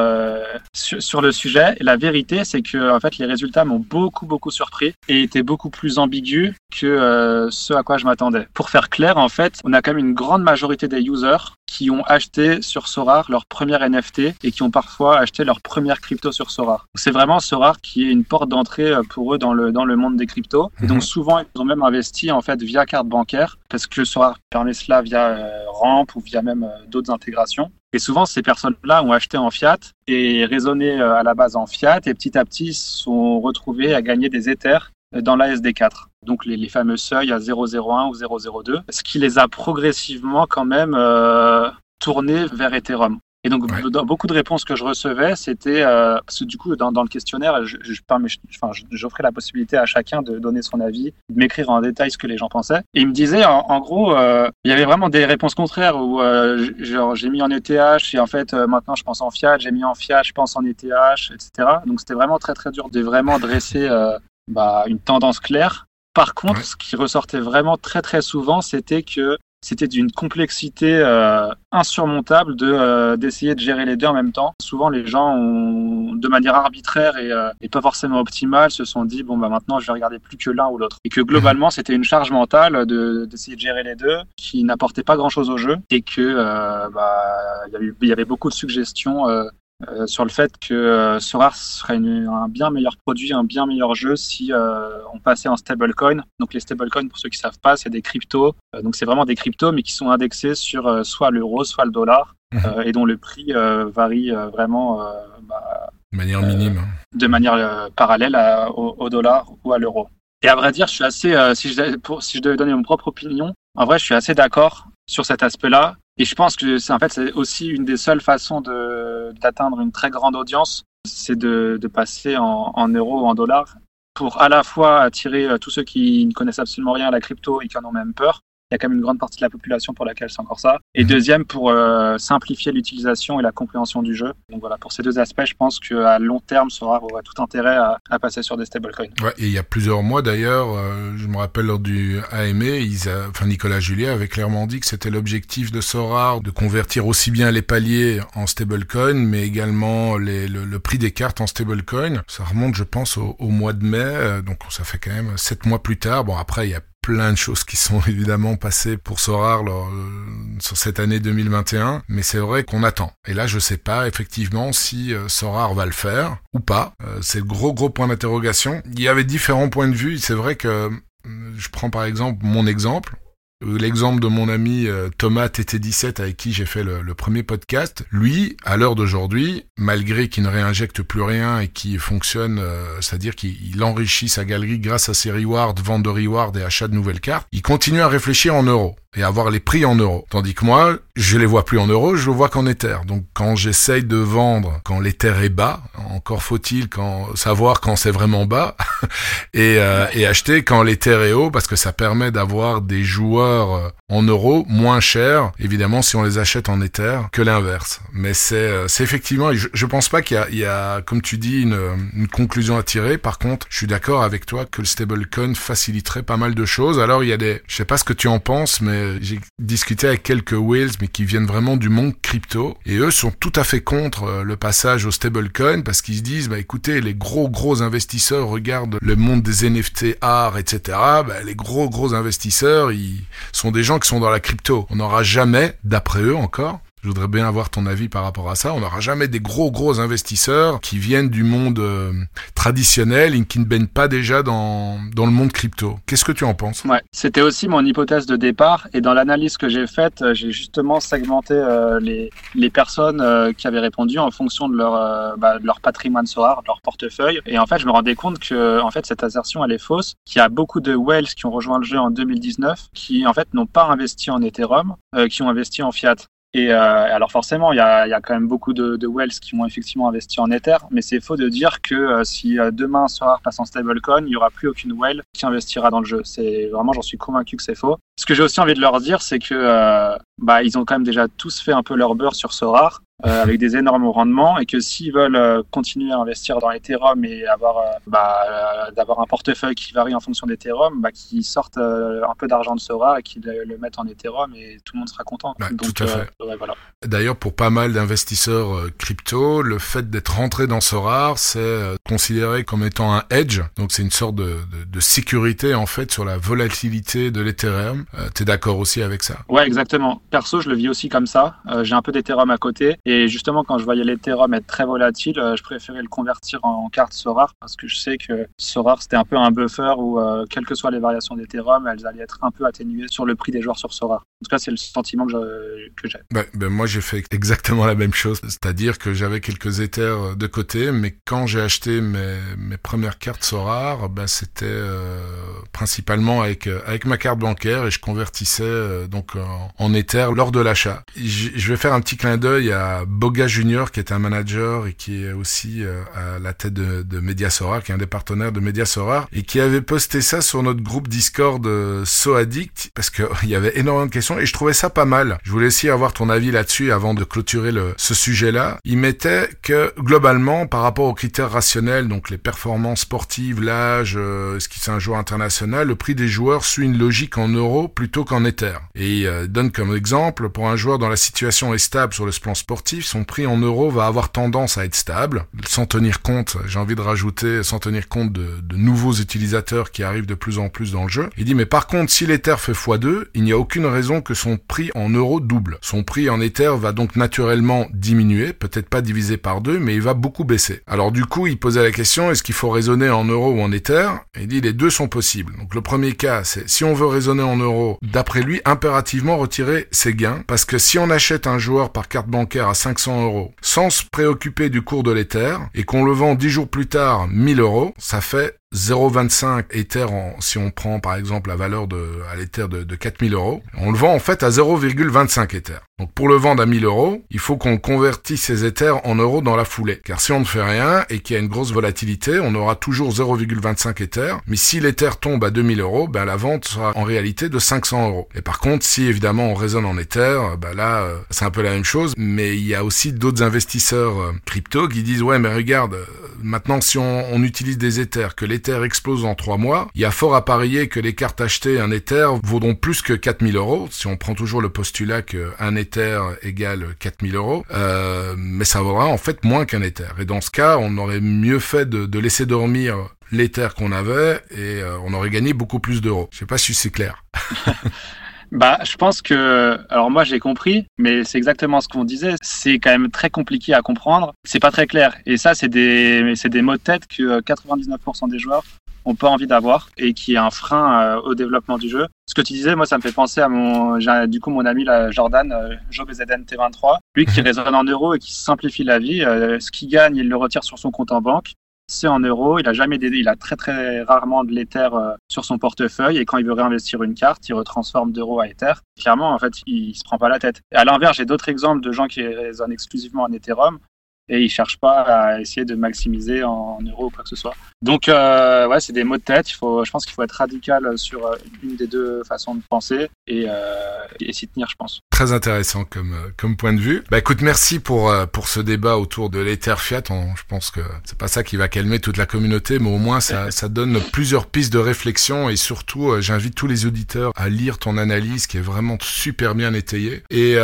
Speaker 3: sur, sur le sujet. Et la vérité, c'est que en fait, les résultats m'ont beaucoup, beaucoup surpris et étaient beaucoup plus ambigus que ce à quoi je m'attendais. Pour faire clair, en fait, on a quand même une grande majorité des users qui ont acheté sur Sorar leur première NFT et qui ont parfois acheté leur première crypto sur Sorar. C'est vraiment Sorar qui est une porte d'entrée pour eux dans le, dans le monde des cryptos. Et donc souvent, ils ont même investi en fait via carte bancaire parce que Sorar permet cela via euh, Ramp ou via même euh, d'autres intégrations. Et souvent, ces personnes-là ont acheté en fiat et raisonné euh, à la base en fiat et petit à petit sont retrouvés à gagner des Ethers euh, dans la SD4. Donc les, les fameux seuils à 0,01 ou 0,02, ce qui les a progressivement quand même euh, tournés vers Ethereum. Et donc,
Speaker 2: Ouais.
Speaker 3: dans beaucoup de réponses que je recevais, c'était euh, parce que du coup, dans, dans le questionnaire, je, je, j'offrais la possibilité à chacun de donner son avis, de m'écrire en détail ce que les gens pensaient. Et il me disait, en, en gros, euh, il y avait vraiment des réponses contraires où, euh, genre, j'ai mis en ETH et en fait, euh, maintenant, je pense en fiat. J'ai mis en fiat, je pense en ETH, etc. Donc, c'était vraiment très très dur de vraiment dresser euh, bah, une tendance claire. Par contre,
Speaker 2: Ouais.
Speaker 3: ce qui ressortait vraiment très très souvent, c'était que c'était d'une complexité euh, insurmontable de euh, d'essayer de gérer les deux en même temps. Souvent, les gens ont, de manière arbitraire et, euh, et pas forcément optimale, se sont dit bon bah maintenant je vais regarder plus que l'un ou l'autre. Et que globalement, c'était une charge mentale de d'essayer de gérer les deux qui n'apportait pas grand chose au jeu et que euh, bah il y y avait beaucoup de suggestions. Euh, euh, sur le fait que euh, Sorare serait une, un bien meilleur produit, un bien meilleur jeu si euh, on passait en stablecoin. Donc les stablecoins, pour ceux qui savent pas, c'est des cryptos. Euh, donc c'est vraiment des cryptos, mais qui sont indexés sur euh, soit l'euro, soit le dollar, euh, et dont le prix euh, varie euh, vraiment euh, bah,
Speaker 2: De manière minime.
Speaker 3: de manière euh, parallèle à- au, au dollar ou à l'euro. Et à vrai dire, je suis assez, euh, si, je, pour, si je devais donner mon propre opinion, en vrai, je suis assez d'accord sur cet aspect-là. Et je pense que c'est en fait c'est aussi une des seules façons de d'atteindre une très grande audience, c'est de, de passer en, en euros ou en dollars pour à la fois attirer euh, tous ceux qui ne connaissent absolument rien à la crypto et qui en ont même peur. Il y a quand même une grande partie de la population pour laquelle c'est encore ça. Et
Speaker 2: Mhm.
Speaker 3: deuxième, pour euh, simplifier l'utilisation et la compréhension du jeu. Donc voilà, pour ces deux aspects, je pense qu'à long terme, Sora aurait tout intérêt à, à passer sur des stablecoins.
Speaker 2: Ouais, et il y a plusieurs mois d'ailleurs, euh, je me rappelle lors du AME, ils a, enfin Nicolas Juliet avait clairement dit que c'était l'objectif de Sorar de convertir aussi bien les paliers en stablecoin, mais également les, le, le prix des cartes en stablecoin. Ça remonte, je pense, au, au mois de mai, euh, donc ça fait quand même sept mois plus tard. Bon, après, il y a plein de choses qui sont évidemment passées pour Sorar lors, euh, sur cette année 2021, mais c'est vrai qu'on attend. Et là, je sais pas effectivement si euh, Sorar va le faire ou pas. Euh, c'est gros gros point d'interrogation. Il y avait différents points de vue. C'est vrai que euh, je prends par exemple mon exemple. L'exemple de mon ami euh, Thomas TT17 avec qui j'ai fait le, premier podcast, lui, à l'heure d'aujourd'hui, malgré qu'il ne réinjecte plus rien et qui fonctionne, euh, c'est-à-dire qu'il il enrichit sa galerie grâce à ses rewards, vente de rewards et achat de nouvelles cartes, il continue à réfléchir en euros et à voir les prix en euros. Tandis que moi, je les vois plus en euros, je le vois qu'en Ether. Donc quand j'essaye de vendre quand l'Ether est bas, encore faut-il quand savoir quand c'est vraiment bas et, euh, et acheter quand l'Ether est haut parce que ça permet d'avoir des joueurs euh, en euros moins chers, évidemment si on les achète en Ether que l'inverse. Mais c'est euh, effectivement, je, je pense pas qu'il y a, y a, comme tu dis, une, une conclusion à tirer. Par contre, je suis d'accord avec toi que le stablecoin faciliterait pas mal de choses. Alors il y a des, je sais pas ce que tu en penses, mais j'ai discuté avec quelques whales, mais qui viennent vraiment du monde crypto, et eux sont tout à fait contre euh, le passage au stablecoin parce qu'ils se disent, bah écoutez, les gros gros investisseurs regardent le monde des NFT art, etc. Bah, les gros gros investisseurs, ils sont des gens qui sont dans la crypto. On n'aura jamais, d'après eux encore, je voudrais bien avoir ton avis par rapport à ça. On n'aura jamais des gros gros investisseurs qui viennent du monde euh, traditionnel et qui ne baignent pas déjà dans, dans le monde crypto. Qu'est-ce que tu en penses?
Speaker 3: Ouais, c'était aussi mon hypothèse de départ. Et dans l'analyse que j'ai faite, euh, j'ai justement segmenté euh, les, les personnes qui avaient répondu en fonction de leur, bah, de leur patrimoine Sorar, de leur portefeuille. Et en fait, je me rendais compte que en fait, cette assertion, elle est fausse. Qu'il y a beaucoup de whales qui ont rejoint le jeu en 2019 qui, en fait, n'ont pas investi en Ethereum, qui ont investi en fiat. Et euh, alors forcément, il y y a quand même beaucoup de, de whales qui ont effectivement investi en Ether, mais c'est faux de dire que euh, si euh, demain Solar passe en stablecoin, il n'y aura plus aucune whale qui investira dans le jeu. C'est vraiment, j'en suis convaincu que c'est faux. Ce que j'ai aussi envie de leur dire, c'est que bah, ils ont quand même déjà tous fait un peu leur beurre sur Sorar. Euh, avec des énormes rendements et que s'ils veulent euh, continuer à investir dans Ethereum et avoir euh, bah, d'avoir un portefeuille qui varie en fonction d'Ethereum, bah, qu'ils sortent un peu d'argent de Sora et qu'ils le, le mettent en Ethereum et tout le monde sera content. Donc,
Speaker 2: tout à fait.
Speaker 3: ouais, voilà.
Speaker 2: D'ailleurs, pour pas mal d'investisseurs crypto, le fait d'être rentré dans Sorar, c'est considéré comme étant un hedge. Donc, c'est une sorte de, de, de, sécurité, en fait, sur la volatilité de l'Ethereum. Euh, T'es d'accord aussi avec ça?
Speaker 3: Ouais, exactement. Perso, je le vis aussi comme ça. J'ai un peu d'Ethereum à côté. Et justement, quand je voyais l'Ethereum être très volatile, euh, je préférais le convertir en, carte Sorar parce que je sais que Sorar, c'était un peu un buffer où, euh, quelles que soient les variations d'Ethereum, elles allaient être un peu atténuées sur le prix des joueurs sur Sorar. En tout cas, c'est le sentiment que j'ai.
Speaker 2: Ben, ben, moi, j'ai fait exactement la même chose. C'est-à-dire que j'avais quelques Ethers de côté, mais quand j'ai acheté mes, mes premières cartes Sorar, ben, c'était euh, principalement avec, avec ma carte bancaire et je convertissais donc en, en Ether lors de l'achat. Je vais faire un petit clin d'œil à Boga Junior, qui est un manager et qui est aussi euh, à la tête de, Mediasorar, qui est un des partenaires de Mediasorar, et qui avait posté ça sur notre groupe Discord euh, SoAddict, parce qu'il y avait énormément de questions, et je trouvais ça pas mal. Je voulais aussi avoir ton avis là-dessus avant de clôturer ce sujet-là. Il mettait que, globalement, par rapport aux critères rationnels, donc les performances sportives, l'âge, euh, est-ce qu'il c'est un joueur international, le prix des joueurs suit une logique en euros plutôt qu'en Ether. Et il donne comme exemple, pour un joueur dont la situation est stable sur le plan sportif, son prix en euros va avoir tendance à être stable, sans tenir compte, j'ai envie de rajouter, sans tenir compte de, de, nouveaux utilisateurs qui arrivent de plus en plus dans le jeu. Il dit mais par contre si l'Ether fait x2, il n'y a aucune raison que son prix en euros double. Son prix en Ether va donc naturellement diminuer, peut-être pas divisé par deux, mais il va beaucoup baisser. Alors du coup, il posait la question, est-ce qu'il faut raisonner en euros ou en Ether? Il dit les deux sont possibles. Donc le premier cas, c'est si on veut raisonner en euros, d'après lui, impérativement retirer ses gains, parce que si on achète un joueur par carte bancaire à 500 euros, sans se préoccuper du cours de l'Ether, et qu'on le vend 10 jours plus tard 1000 euros, ça fait 0,25 Ether en, si on prend par exemple la valeur de, à l'Ether de, de 4000 euros, on le vend en fait à 0,25 Ether. Donc pour le vendre à 1000 euros, il faut qu'on convertisse ces Ethers en euros dans la foulée. Car si on ne fait rien et qu'il y a une grosse volatilité, on aura toujours 0,25 Ether. Mais si l'Ether tombe à 2000 euros, ben la vente sera en réalité de 500 euros. Et par contre, si évidemment on raisonne en Ether, ben là euh, c'est un peu la même chose. Mais il y a aussi d'autres investisseurs euh, crypto qui disent ouais mais regarde, euh, maintenant si on, utilise des Ethers, que l'Ether explose en 3 mois, il y a fort à parier que les cartes achetées un Ether vaudront plus que 4000 euros. Si on prend toujours le postulat qu'un Ether Ether égale 4000 euros, euh, mais ça vaudra en fait moins qu'un Ether. Et dans ce cas, on aurait mieux fait de, de laisser dormir l'Ether qu'on avait et euh, on aurait gagné beaucoup plus d'euros. Je sais pas si c'est clair.
Speaker 3: Bah, je pense que, alors moi j'ai compris, mais c'est exactement ce qu'on disait. C'est quand même très compliqué à comprendre. C'est pas très clair. Et ça, c'est des, c'est des mots de tête que 99% des joueurs ont pas envie d'avoir et qui est un frein euh, au développement du jeu. Ce que tu disais, moi, ça me fait penser à mon, du coup, mon ami là, Jordan, euh, JobZN T23, lui qui raisonne en euros et qui simplifie la vie. Euh, ce qu'il gagne, il le retire sur son compte en banque c'est en euros. Il a jamais il a très très rarement de l'Ether sur son portefeuille et quand il veut réinvestir une carte, il retransforme d'euros à Ether. Clairement, en fait, il, se prend pas la tête. Et à l'inverse, j'ai d'autres exemples de gens qui raisonnent exclusivement en Ethereum et ils cherchent pas à essayer de maximiser en euros ou quoi que ce soit. Donc euh, ouais, c'est des mots de tête. Il faut, je pense qu'il faut être radical sur euh, une des deux façons de penser et, euh, et s'y tenir, je pense.
Speaker 2: Très intéressant comme comme point de vue. Bah écoute, merci pour pour ce débat autour de l'Ether Fiat. On, je pense que c'est pas ça qui va calmer toute la communauté, mais au moins ça ça donne plusieurs pistes de réflexion et surtout, j'invite tous les auditeurs à lire ton analyse qui est vraiment super bien étayée. Et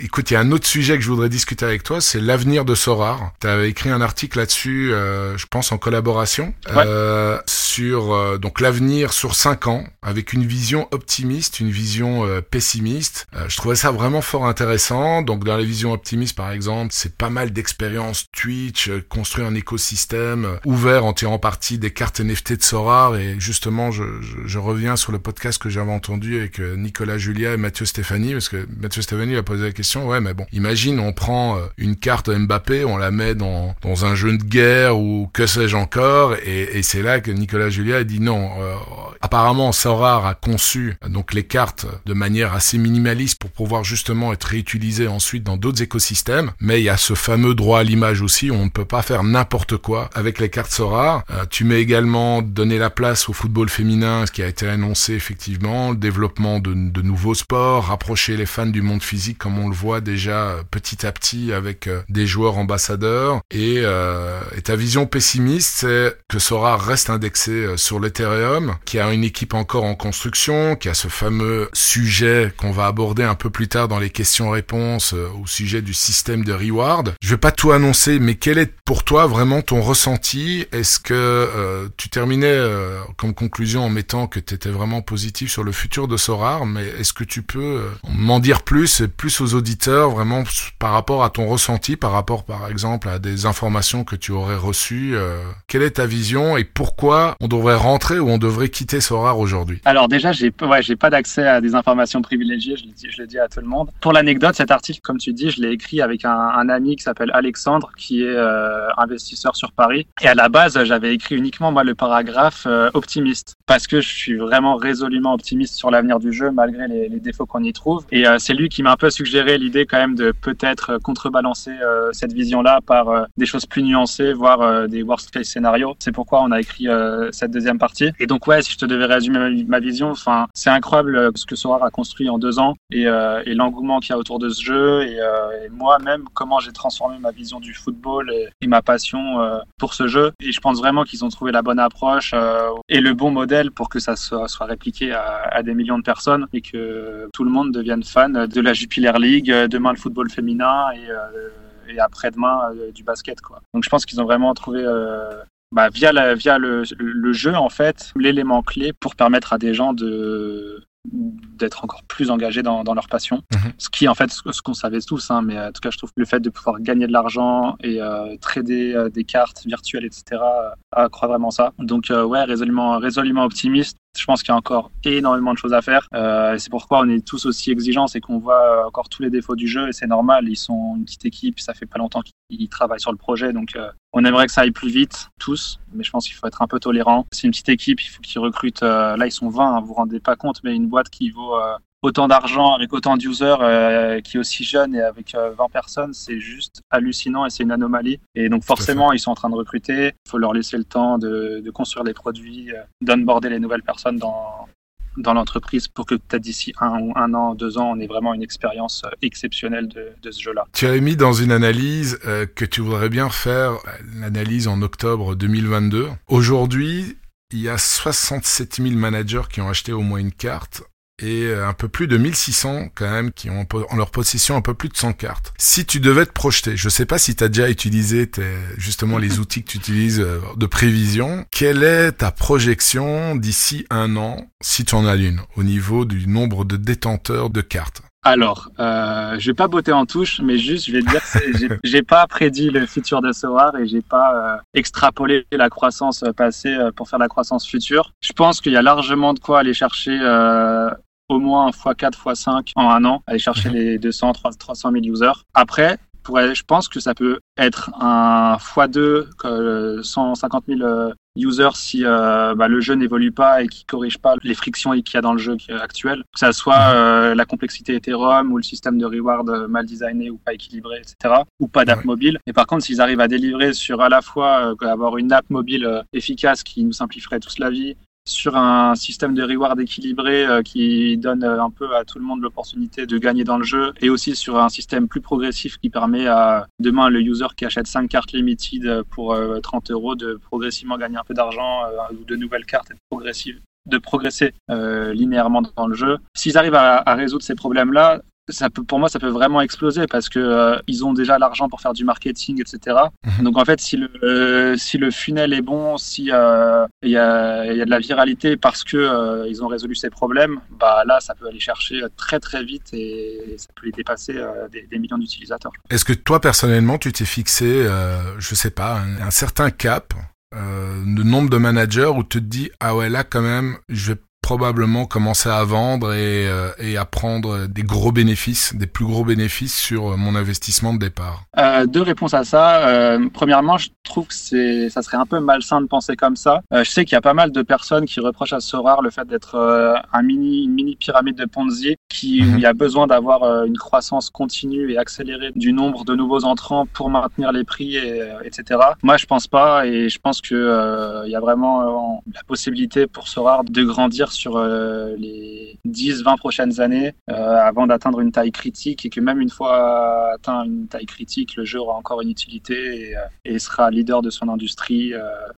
Speaker 2: écoute, il y a un autre sujet que je voudrais discuter avec toi, c'est l'avenir de Sora tu as écrit un article là-dessus, euh, je pense en collaboration, euh, sur euh, donc l'avenir sur 5 ans, avec une vision optimiste, une vision euh, pessimiste. je trouvais ça vraiment fort intéressant. Donc dans les visions optimistes, par exemple, c'est pas mal d'expériences Twitch, construire un écosystème ouvert en tirant parti des cartes NFT de Sorar. Et justement, je, je, je reviens sur le podcast que j'avais entendu avec Nicolas Julia et Mathieu Stéphanie, parce que Mathieu Stéphanie a posé la question, ouais, mais bon, imagine, on prend une carte Mbappé, on la met dans, dans un jeu de guerre ou que sais-je encore. Et, et c'est là que Nicolas Julia a dit non. Euh, apparemment, Sorare a conçu donc les cartes de manière assez minimaliste pour pouvoir justement être réutilisées ensuite dans d'autres écosystèmes. Mais il y a ce fameux droit à l'image aussi. on ne peut pas faire n'importe quoi avec les cartes Sorare. Euh, tu mets également donner la place au football féminin, ce qui a été annoncé effectivement, le développement de, nouveaux sports, rapprocher les fans du monde physique comme on le voit déjà euh, petit à petit avec des joueurs ambassadeurs et, euh, ta vision pessimiste, c'est que Sora reste indexé euh, sur l'Ethereum, qui a une équipe encore en construction, qui a ce fameux sujet qu'on va aborder un peu plus tard dans les questions-réponses euh, au sujet du système de reward. Je vais pas tout annoncer, mais quel est pour toi vraiment ton ressenti? Est-ce que euh, tu terminais euh, comme conclusion en mettant que tu étais vraiment positif sur le futur de Sorar, mais est-ce que tu peux m'en dire plus, plus aux auditeurs, vraiment par rapport à ton ressenti, par rapport par exemple exemple à des informations que tu aurais reçues. Euh, quelle est ta vision et pourquoi on devrait rentrer ou on devrait quitter Sorar aujourd'hui?
Speaker 3: Alors déjà, j'ai ouais, j'ai pas d'accès à des informations privilégiées, je le, dis, à tout le monde. Pour l'anecdote, cet article, comme tu dis, je l'ai écrit avec un, ami qui s'appelle Alexandre, qui est euh, investisseur sur Paris. Et à la base, j'avais écrit uniquement moi le paragraphe euh, optimiste parce que je suis vraiment résolument optimiste sur l'avenir du jeu malgré les, défauts qu'on y trouve. Et c'est lui qui m'a un peu suggéré l'idée quand même de peut-être contrebalancer cette vision-là par euh, des choses plus nuancées, voire euh, des worst case scénarios. C'est pourquoi on a écrit euh, cette deuxième partie. Et donc ouais, si je te devais résumer ma, vision, enfin, c'est incroyable ce que Sora a construit en deux ans et, et l'engouement qu'il y a autour de ce jeu et, et moi-même comment j'ai transformé ma vision du football et, ma passion pour ce jeu. Et je pense vraiment qu'ils ont trouvé la bonne approche et le bon modèle pour que ça soit, répliqué à, des millions de personnes et que tout le monde devienne fan de la Jupiler League, demain le football féminin et après-demain euh, du basket. Quoi. Donc je pense qu'ils ont vraiment trouvé euh, bah, via, la, via le, le, jeu, en fait, l'élément clé pour permettre à des gens de d'être encore plus engagés dans, dans leur passion. Mhm. Ce qui, en fait, ce, qu'on savait tous, hein, mais en tout cas, je trouve que le fait de pouvoir gagner de l'argent et euh, trader des cartes virtuelles, etc., euh, croit vraiment ça. Donc, ouais, résolument, résolument optimiste. Je pense qu'il y a encore énormément de choses à faire. Euh, c'est pourquoi on est tous aussi exigeants, c'est qu'on voit encore tous les défauts du jeu et c'est normal. Ils sont une petite équipe, ça fait pas longtemps qu'ils travaillent sur le projet, donc euh, on aimerait que ça aille plus vite, tous. Mais je pense qu'il faut être un peu tolérant. C'est une petite équipe, il faut qu'ils recrutent. Euh, là, ils sont 20, hein, vous vous rendez pas compte, mais une boîte qui vaut euh, autant d'argent avec autant d'users euh, qui est aussi jeune et avec 20 euh, personnes, c'est juste hallucinant et c'est une anomalie. Et donc forcément, ils sont en train de recruter. Il faut leur laisser le temps de, de construire les produits, euh, d'onboarder les nouvelles personnes dans, dans l'entreprise pour que peut-être d'ici un, un an, deux ans, on ait vraiment une expérience euh, exceptionnelle de, de ce jeu-là.
Speaker 2: Tu avais mis dans une analyse que tu voudrais bien faire, l'analyse en octobre 2022. Aujourd'hui, il y a 67 000 managers qui ont acheté au moins une carte et euh, un peu plus de 1600 quand même qui ont en leur possession un peu plus de 100 cartes. Si tu devais te projeter, je sais pas si tu as déjà utilisé tes, justement les outils que tu utilises euh, de prévision, quelle est ta projection d'ici un an, si tu en as une, au niveau du nombre de détenteurs de cartes?
Speaker 3: Alors, euh, je vais pas botter en touche, mais juste, je vais te dire, j'ai pas prédit le futur de Soar et j'ai pas euh, extrapolé la croissance passée pour faire la croissance future. Je pense qu'il y a largement de quoi aller chercher au moins x4, x5 en un an, aller chercher mhm. les 200, 300 000 users. Après, je pense que ça peut être un x2, 150 000 users si euh, bah, le jeu n'évolue pas et qui corrige pas les frictions qu'il y a dans le jeu actuel, que ça soit mhm. euh, la complexité Ethereum ou le système de reward mal designé ou pas équilibré, etc., ou pas d'app mobile. Et par contre, s'ils arrivent à délivrer sur à la fois euh, avoir une app mobile efficace qui nous simplifierait tous la vie, sur un système de reward équilibré euh, qui donne euh, un peu à tout le monde l'opportunité de gagner dans le jeu et aussi sur un système plus progressif qui permet à demain le user qui achète 5 cartes limited pour 30 euh, euros de progressivement gagner un peu d'argent ou de nouvelles cartes et de, progresser linéairement dans le jeu. S'ils arrivent à, à résoudre ces problèmes-là, ça peut, pour moi, ça peut vraiment exploser parce que euh, ils ont déjà l'argent pour faire du marketing, etc. Mhm. Donc en fait, si le euh, si le funnel est bon, si euh, il y, a, y a de la viralité parce que ils ont résolu ces problèmes, bah là, ça peut aller chercher très très vite et ça peut les dépasser des, des, millions d'utilisateurs.
Speaker 2: Est-ce que toi personnellement, tu t'es fixé, je sais pas, un, un certain cap de nombre de managers où tu te dis ah ouais là quand même je vais probablement commencer à vendre et, euh, et, à prendre des gros bénéfices, des plus gros bénéfices sur mon investissement de départ
Speaker 3: euh, Deux réponses à ça. Euh, premièrement, je trouve que ça serait un peu malsain de penser comme ça. Euh, je sais qu'il y a pas mal de personnes qui reprochent à Sorar le fait d'être euh, un mini, une mini pyramide de Ponzi qui mhm. il y a besoin d'avoir une croissance continue et accélérée du nombre de nouveaux entrants pour maintenir les prix, et, etc. Moi, je pense pas et je pense que il y a vraiment la possibilité pour Sorar de grandir sur euh, les 10-20 prochaines années euh, avant d'atteindre une taille critique et que même une fois atteint une taille critique, le jeu aura encore une utilité et, euh, sera leader de son industrie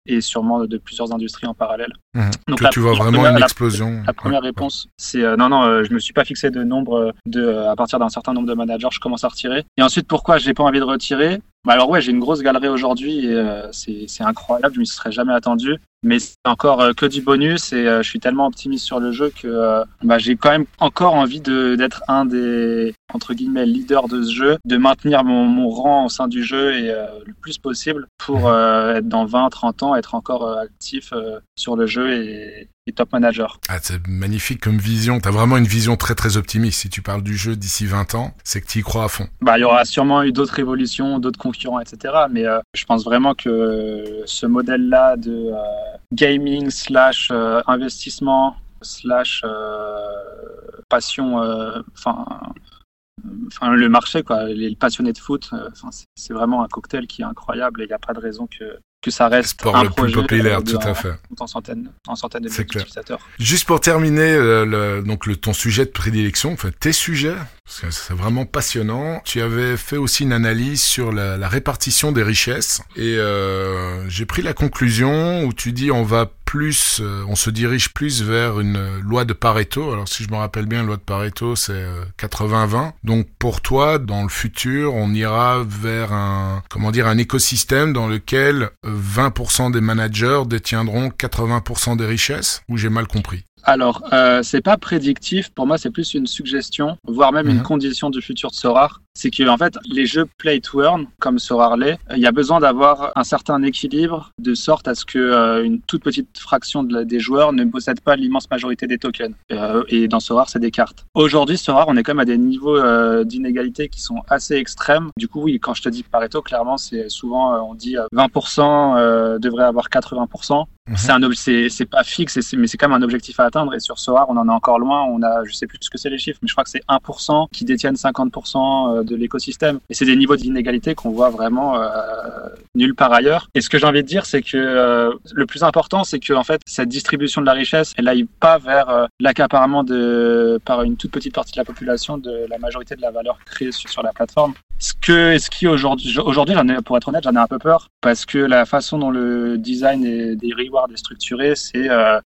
Speaker 3: et sûrement de, plusieurs industries en parallèle.
Speaker 2: Mmh. Donc tu vois vraiment une explosion.
Speaker 3: La, première réponse, c'est non, non, je me suis pas fixé de nombre de, à partir d'un certain nombre de managers, je commence à retirer. Et ensuite, pourquoi j'ai pas envie de retirer? Bah alors ouais, j'ai une grosse galerie aujourd'hui et euh, c'est incroyable, je m'y serais jamais attendu. Mais c'est encore euh, que du bonus et euh, je suis tellement optimiste sur le jeu que bah, j'ai quand même encore envie d'être un des entre guillemets leaders de ce jeu, de maintenir mon, mon rang au sein du jeu et le plus possible pour être dans 20-30 ans, être encore actif sur le jeu et, top manager.
Speaker 2: Ah, c'est magnifique comme vision. Tu as vraiment une vision très très optimiste. Si tu parles du jeu d'ici 20 ans, c'est que tu y crois à fond.
Speaker 3: Bah, il y aura sûrement eu d'autres évolutions, d'autres concurrents, etc. Mais euh, je pense vraiment que ce modèle-là de euh, gaming slash euh, investissement slash passion, enfin enfin le marché quoi. Les passionnés de foot c'est vraiment un cocktail qui est incroyable et il n'y a pas de raison que que ça reste
Speaker 2: Sport
Speaker 3: un
Speaker 2: le
Speaker 3: projet
Speaker 2: plus populaire,
Speaker 3: euh, de-
Speaker 2: tout à fait.
Speaker 3: en centaines, en centaines de milliers d'utilisateurs.
Speaker 2: Juste pour terminer, euh, le, donc le, ton sujet de prédilection, enfin tes sujets, parce que c'est vraiment passionnant. Tu avais fait aussi une analyse sur la, la répartition des richesses et euh, j'ai pris la conclusion où tu dis on va plus, euh, on se dirige plus vers une euh, loi de Pareto. Alors si je me rappelle bien, la loi de Pareto c'est euh, 80-20. Donc pour toi, dans le futur, on ira vers un, comment dire, un écosystème dans lequel euh, 20% des managers détiendront 80% des richesses? Ou j'ai mal compris?
Speaker 3: Alors, euh, c'est pas prédictif. Pour moi, c'est plus une suggestion, voire même
Speaker 2: Mhm.
Speaker 3: une condition du futur de Sorar. C'est que, en fait, les jeux play to earn, comme Sorar l'est, euh, il y a besoin d'avoir un certain équilibre de sorte à ce que euh, une toute petite fraction de la- des joueurs ne possède pas l'immense majorité des tokens. Euh, et dans Sorar, c'est des cartes. Aujourd'hui, Sorar, on est quand même à des niveaux euh, d'inégalité qui sont assez extrêmes. Du coup, oui, quand je te dis Pareto, clairement, c'est souvent, euh, on dit euh, 20% euh, devrait avoir 80%.
Speaker 2: Mhm.
Speaker 3: C'est un c'est pas fixe, mais c'est quand même un objectif à atteindre. Et sur Soar, on en est encore loin. On a, je sais plus ce que c'est les chiffres, mais je crois que c'est 1% qui détiennent 50% de l'écosystème. Et c'est des niveaux d'inégalité qu'on voit vraiment euh, nulle part ailleurs. Et ce que j'ai envie de dire, c'est que euh, le plus important, c'est que en fait, cette distribution de la richesse, elle aille pas vers euh, l'accaparement de par une toute petite partie de la population de la majorité de la valeur créée sur, la plateforme. Ce que, ce qui aujourd'hui, aujourd'hui, pour être honnête, j'en ai un peu peur parce que la façon dont le design des rewards est structuré, c'est euh,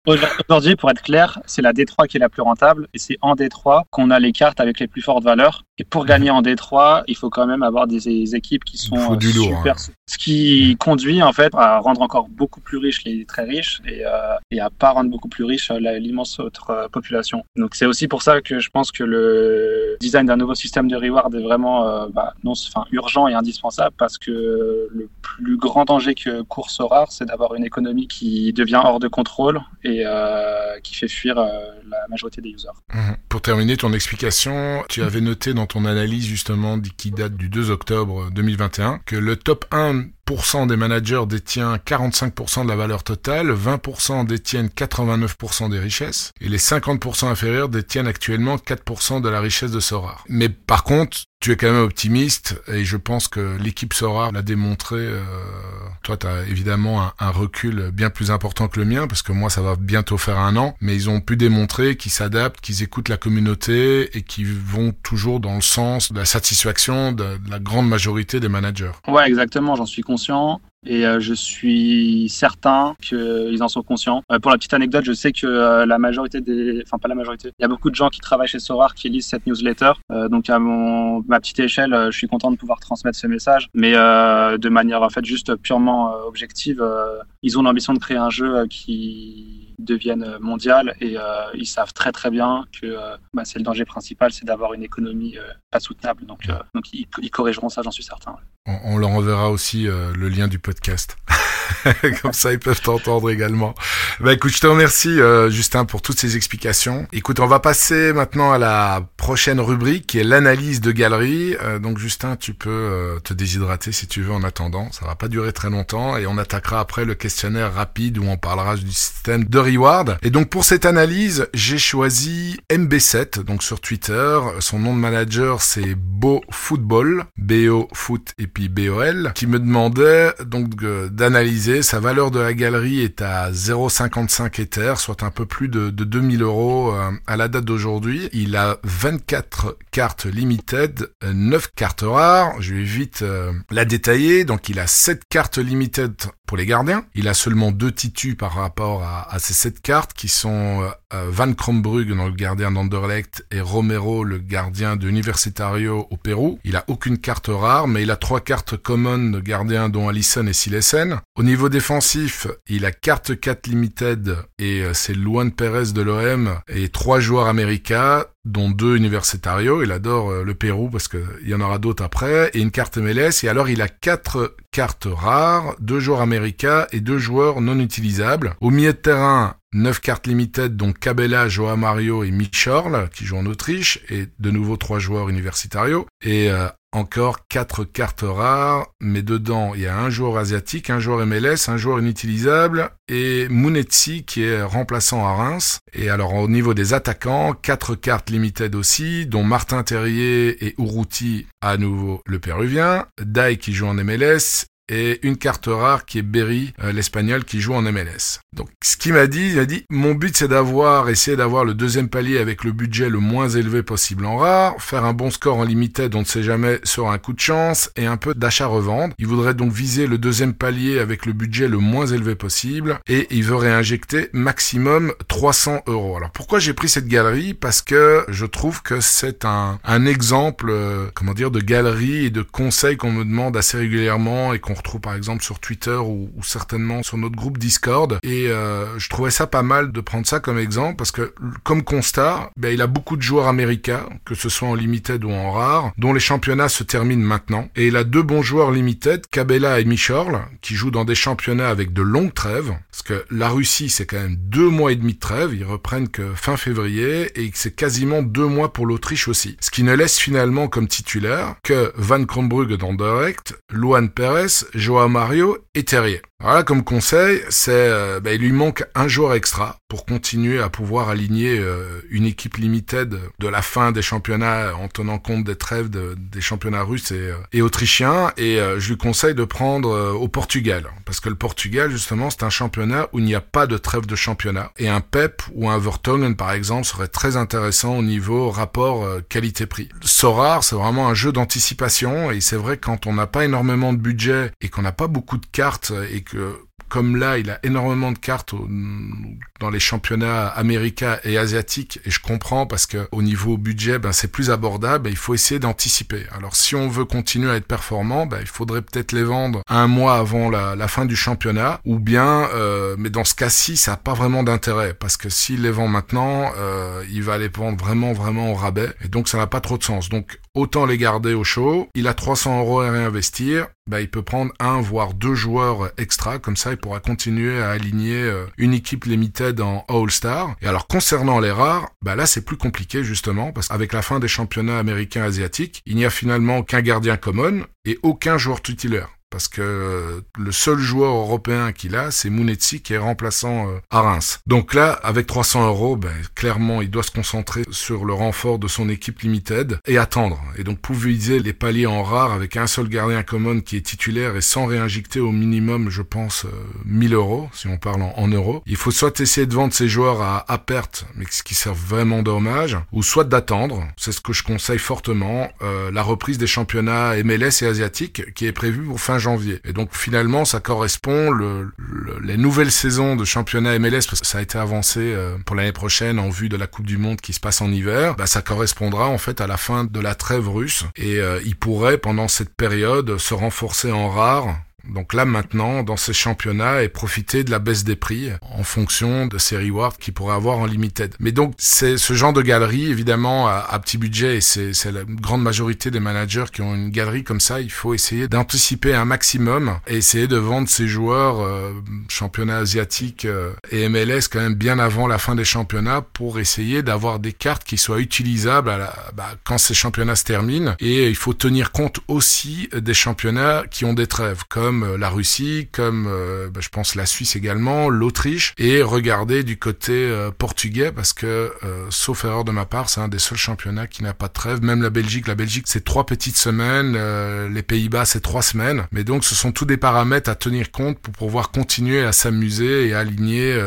Speaker 3: aujourd'hui, pour être clair, c'est la D3 qui est la plus rentable et c'est en D3 qu'on a les cartes avec les plus fortes valeurs. Et pour gagner en D3, il faut quand même avoir des, des équipes qui sont
Speaker 2: du
Speaker 3: euh,
Speaker 2: lourd,
Speaker 3: super. Ce qui conduit en fait à rendre encore beaucoup plus riches les très riches et, euh, et à pas rendre beaucoup plus riche la- l'immense autre euh, population. Donc c'est aussi pour ça que je pense que le design d'un nouveau système de reward est vraiment euh, bah, non, enfin urgent et indispensable parce que le plus grand danger que court Sorar, c'est d'avoir une économie qui devient hors de contrôle et euh, qui fait fuir euh, la majorité des users.
Speaker 2: Mhm. Pour terminer ton explication, tu avais noté dans ton analyse justement qui date du 2 octobre 2021 que le top 1% des managers détient 45% de la valeur totale, 20% détiennent 89% des richesses et les 50% inférieurs détiennent actuellement 4% de la richesse de Sorar. Mais par contre, tu es quand même optimiste et je pense que l'équipe Sorar l'a démontré. euh, toi, tu as évidemment un, un recul bien plus important que le mien parce que moi, ça va bientôt faire un an, mais ils ont pu démontrer qu'ils s'adaptent, qu'ils écoutent la communauté et qu'ils vont toujours dans le sens de la satisfaction de, de la grande majorité des managers.
Speaker 3: Ouais, exactement, j'en suis conscient. Et euh, je suis certain qu'ils en sont conscients. Euh, pour la petite anecdote, je sais que euh, la majorité des, enfin pas la majorité, il y a beaucoup de gens qui travaillent chez Sorar qui lisent cette newsletter. Donc à mon ma petite échelle, je suis content de pouvoir transmettre ce message, mais de manière en fait juste purement objective. ils ont l'ambition de créer un jeu qui devienne euh, mondial et euh, ils savent très très bien que euh, bah, c'est le danger principal, c'est d'avoir une économie euh, pas soutenable. Donc, donc ils, corrigeront ça, j'en suis certain.
Speaker 2: On, leur enverra aussi le lien du podcast. Comme ça, ils peuvent t'entendre également. Bah écoute, je te remercie Justin pour toutes ces explications. Écoute, on va passer maintenant à la prochaine rubrique qui est l'analyse de galerie. Donc Justin, tu peux te déshydrater si tu veux en attendant. Ça va pas durer très longtemps et on attaquera après le questionnaire rapide où on parlera du système de Et donc pour cette analyse, j'ai choisi MB7, donc sur Twitter. Son nom de manager c'est Beau Football, BO Foot et puis BOL, qui me demandait donc d'analyser sa valeur de la galerie est à 0,55 Ether, soit un peu plus de, de 2000 euros euh, à la date d'aujourd'hui. Il a 24 cartes limited, euh, 9 cartes rares. Je vais vite euh, la détailler. Donc il a 7 cartes limited pour les gardiens. Il a seulement deux titus par rapport à, à ces 7 cartes qui sont euh, euh, Van Krombrugge dans le gardien d'Anderlecht et Romero le gardien de Universitario au Pérou. Il a aucune carte rare, mais il a trois cartes common de gardiens dont Allison et Silesen. Au niveau défensif, il a carte 4 limited et euh, c'est Luan Perez de l'OM et trois joueurs américains dont deux Universitario. Il adore euh, le Pérou parce que il y en aura d'autres après et une carte MLS. Et alors il a quatre cartes rares, deux joueurs américains et deux joueurs non utilisables. Au milieu de terrain, 9 cartes limited, donc Cabella, Joao Mario et Michorl, qui jouent en Autriche, et de nouveau trois joueurs universitario. Et euh, encore quatre cartes rares, mais dedans, il y a un joueur asiatique, un joueur MLS, un joueur inutilisable, et Munetsi, qui est remplaçant à Reims. Et alors, au niveau des attaquants, quatre cartes limited aussi, dont Martin Terrier et Urruti, à nouveau le péruvien, Dai qui joue en MLS, et une carte rare qui est Berry, euh, l'espagnol qui joue en MLS. Donc ce qu'il m'a dit, il a dit mon but c'est d'avoir essayer d'avoir le deuxième palier avec le budget le moins élevé possible en rare, faire un bon score en limited, on ne sait jamais sur un coup de chance et un peu d'achat-revendre. Il voudrait donc viser le deuxième palier avec le budget le moins élevé possible et il veut réinjecter maximum 300 euros. Alors pourquoi j'ai pris cette galerie? Parce que je trouve que c'est un, un exemple, euh, comment dire, de galerie et de conseils qu'on me demande assez régulièrement et qu'on retrouve par exemple sur Twitter ou, certainement sur notre groupe Discord. Et euh, je trouvais ça pas mal de prendre ça comme exemple parce que comme constat, ben, il a beaucoup de joueurs américains, que ce soit en limited ou en rare, dont les championnats se terminent maintenant. Et il a deux bons joueurs limited, Cabella et Michorl, qui jouent dans des championnats avec de longues trêves. Parce que la Russie, c'est quand même deux mois et demi de trêve. Ils reprennent que fin février et c'est quasiment deux mois pour l'Autriche aussi. Ce qui ne laisse finalement comme titulaire que Van Kronbrugge dans Direct, Luan Perez, Joao Mario et Terrier. Voilà, comme conseil, c'est euh, bah, il lui manque un joueur extra pour continuer à pouvoir aligner euh, une équipe limited de la fin des championnats en tenant compte des trêves des championnats russes et, euh, autrichiens. Et je lui conseille de prendre au Portugal, parce que le Portugal justement c'est un championnat où il n'y a pas de trêve de championnat. Et un PEP ou un Vertonghen par exemple serait très intéressant au niveau rapport qualité-prix. Sorar, c'est vraiment un jeu d'anticipation et c'est vrai quand on n'a pas énormément de budget et qu'on n'a pas beaucoup de cartes et que comme là, il a énormément de cartes dans les championnats américains et asiatiques, et je comprends parce que au niveau budget, ben, c'est plus abordable, et il faut essayer d'anticiper. Alors, si on veut continuer à être performant, ben, il faudrait peut-être les vendre un mois avant la, fin du championnat, ou bien, euh, mais dans ce cas-ci, ça n'a pas vraiment d'intérêt, parce que s'il les vend maintenant, euh, il va les vendre vraiment, vraiment au rabais, et donc ça n'a pas trop de sens. Donc, autant les garder au chaud. Il a 300 euros à réinvestir. Bah, il peut prendre un voire deux joueurs extra, comme ça il pourra continuer à aligner euh, une équipe limited en All-Star. Et alors concernant les rares, bah là c'est plus compliqué justement, parce qu'avec la fin des championnats américains asiatiques, il n'y a finalement qu'un gardien common et aucun joueur titulaire parce que le seul joueur européen qu'il a, c'est Mounetzi qui est remplaçant euh, à Reims. Donc là, avec 300 euros, ben, clairement, il doit se concentrer sur le renfort de son équipe limited et attendre. Et donc viser les paliers en rare avec un seul gardien common qui est titulaire et sans réinjecter au minimum, je pense, 1000 euh, euros, si on parle en, euros. Il faut soit essayer de vendre ses joueurs à, à perte, mais ce qui sert vraiment dommage, ou soit d'attendre, c'est ce que je conseille fortement, euh, la reprise des championnats MLS et asiatiques qui est prévue pour fin Et donc finalement, ça correspond le, les nouvelles saisons de championnat MLS, parce que ça a été avancé euh, pour l'année prochaine en vue de la Coupe du Monde qui se passe en hiver, bah, ça correspondra en fait à la fin de la trêve russe. Et euh, il pourrait pendant cette période se renforcer en rare donc là maintenant, dans ces championnats, et profiter de la baisse des prix en fonction de ces rewards qu'il pourrait avoir en limited. Mais donc c'est ce genre de galerie, évidemment, à, petit budget, et c'est la grande majorité des managers qui ont une galerie comme ça, il faut essayer d'anticiper un maximum et essayer de vendre ces joueurs euh, championnats asiatiques euh, et MLS quand même bien avant la fin des championnats pour essayer d'avoir des cartes qui soient utilisables à la, bah, quand ces championnats se terminent. Et il faut tenir compte aussi des championnats qui ont des trêves, comme comme euh, la Russie, comme euh, bah, je pense la Suisse également, l'Autriche, et regarder du côté euh, portugais parce que, sauf erreur de ma part, c'est un des seuls championnats qui n'a pas de trêve. Même la Belgique, la Belgique c'est trois petites semaines, les Pays-Bas c'est trois semaines. Mais donc ce sont tous des paramètres à tenir compte pour pouvoir continuer à s'amuser et à aligner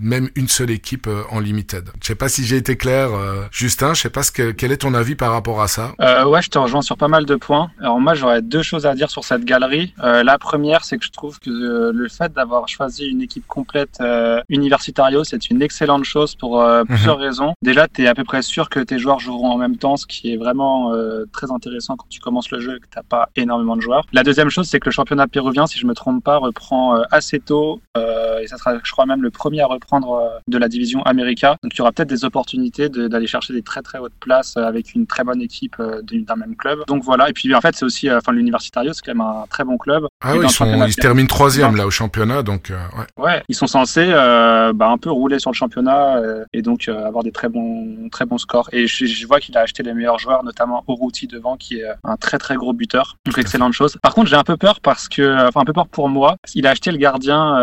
Speaker 2: même une seule équipe en limited. Je sais pas si j'ai été clair, Justin. Je sais pas ce que, quel est ton avis par rapport à ça.
Speaker 3: ouais, je te rejoins sur pas mal de points. Alors moi j'aurais deux choses à dire sur cette galerie. la c'est que je trouve que euh, le fait d'avoir choisi une équipe complète euh, Universitario, c'est une excellente chose pour euh, plusieurs mhm. raisons. Déjà, tu es à peu près sûr que tes joueurs joueront en même temps, ce qui est vraiment très intéressant quand tu commences le jeu et que tu pas énormément de joueurs. La deuxième chose, c'est que le championnat péruvien, si je me trompe pas, reprend assez tôt, et ça sera, je crois, même le premier à reprendre de la division América. Donc, il y aura peut-être des opportunités d'aller chercher des très très hautes places avec une très bonne équipe d'un même club. Donc voilà, et puis en fait, c'est aussi, enfin, l'Universitario, c'est quand même un très bon club.
Speaker 2: Ah ils, sont, ils terminent troisième là au championnat, donc euh,
Speaker 3: ouais. ouais. Ils sont censés euh, bah, un peu rouler sur le championnat euh, et donc avoir des très bons, très bons scores. Et je, vois qu'il a acheté les meilleurs joueurs, notamment Oruti devant, qui est un très très gros buteur. Donc excellente chose. Par contre, j'ai un peu peur parce que, enfin un peu peur pour moi. Il a acheté le gardien,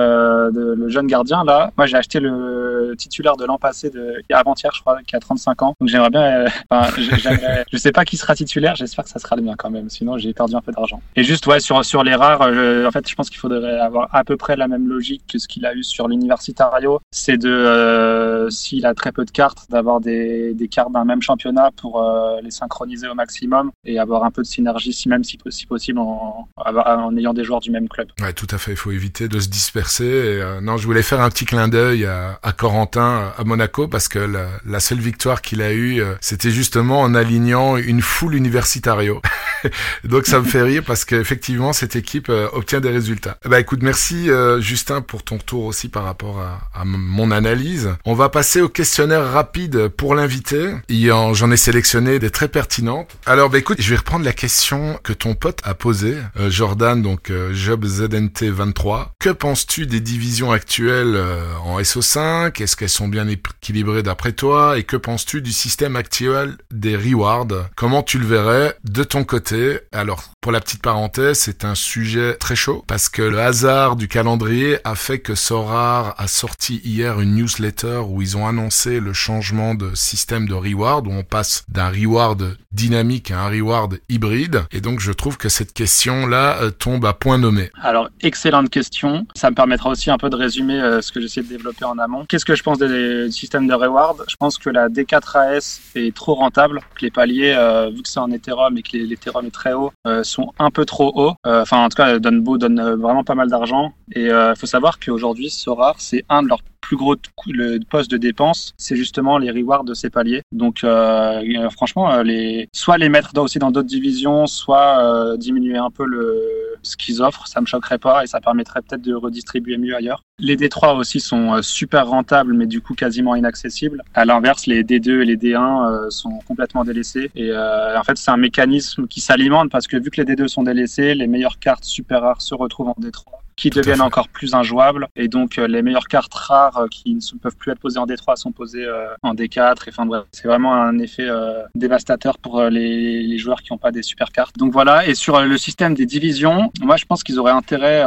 Speaker 3: de, le jeune gardien là. Moi, j'ai acheté le titulaire de l'an passé, de avant-hier, je crois, qui a 35 ans. Donc j'aimerais bien. Euh, je sais pas qui sera titulaire. J'espère que ça sera le mien quand même. Sinon, j'ai perdu un peu d'argent. Et juste, ouais, sur sur les rares, en fait, je pense qu'il faudrait avoir à peu près la même logique que ce qu'il a eu sur l'Universitario. C'est de, euh, s'il a très peu de cartes, d'avoir des, des cartes d'un même championnat pour euh, les synchroniser au maximum et avoir un peu de synergie, si même si, possible, en, en ayant des joueurs du même club.
Speaker 2: Ouais, tout à fait. Il faut éviter de se disperser. Euh, non, je voulais faire un petit clin d'œil à, à, Corentin à Monaco parce que la, la seule victoire qu'il a eue, c'était justement en alignant une foule universitario. Donc ça me fait rire parce qu'effectivement cette équipe obtient des résultats. Bah écoute, merci Justin pour ton tour aussi par rapport à, à mon analyse. On va passer au questionnaire rapide pour l'invité. J'en ai sélectionné des très pertinentes. Alors, bah, écoute, je vais reprendre la question que ton pote a posée, euh, Jordan, donc euh, Job ZNT 23. Que penses-tu des divisions actuelles euh, en SO5 Est-ce qu'elles sont bien équilibrées d'après toi? Et que penses-tu du système actuel des rewards? Comment tu le verrais de ton côté? Alors, pour la petite parenthèse, c'est un sujet très chaud parce que le hasard du calendrier a fait que Sorar a sorti hier une newsletter où ils ont annoncé le changement de système de reward, où on passe d'un reward dynamique à un reward hybride. Et donc, je trouve que cette question-là euh, tombe à point nommé.
Speaker 3: Alors, excellente question. Ça me permettra aussi un peu de résumer euh, ce que j'essaie de développer en amont. Qu'est-ce que je pense des systèmes de reward? Je pense que la D4AS est trop rentable, que les paliers, euh, vu que c'est en Ethereum et que l'Ethereum est très haut, sont un peu trop hauts. Enfin, en tout cas, Donbo donne vraiment pas mal d'argent. Et il faut savoir qu'aujourd'hui, Sorar, c'est un de leurs plus gros le poste de dépense, c'est justement les rewards de ces paliers. Donc euh, euh, franchement, euh, les, soit les mettre aussi dans d'autres divisions, soit diminuer un peu le, ce qu'ils offrent, ça me choquerait pas et ça permettrait peut-être de redistribuer mieux ailleurs. Les D3 aussi sont super rentables, mais du coup quasiment inaccessibles. À l'inverse, les D2 et les D1 sont complètement délaissés. Et en fait, c'est un mécanisme qui s'alimente parce que vu que les D2 sont délaissés, les meilleures cartes super rares se retrouvent en D3 qui deviennent encore plus injouables. Et donc, euh, les meilleures cartes rares euh, qui ne peuvent plus être posées en D3 sont posées euh, en D4. Et enfin, bref, c'est vraiment un effet dévastateur pour les, les, joueurs qui n'ont pas des super cartes. Donc voilà. Et sur le système des divisions, moi, je pense qu'ils auraient intérêt,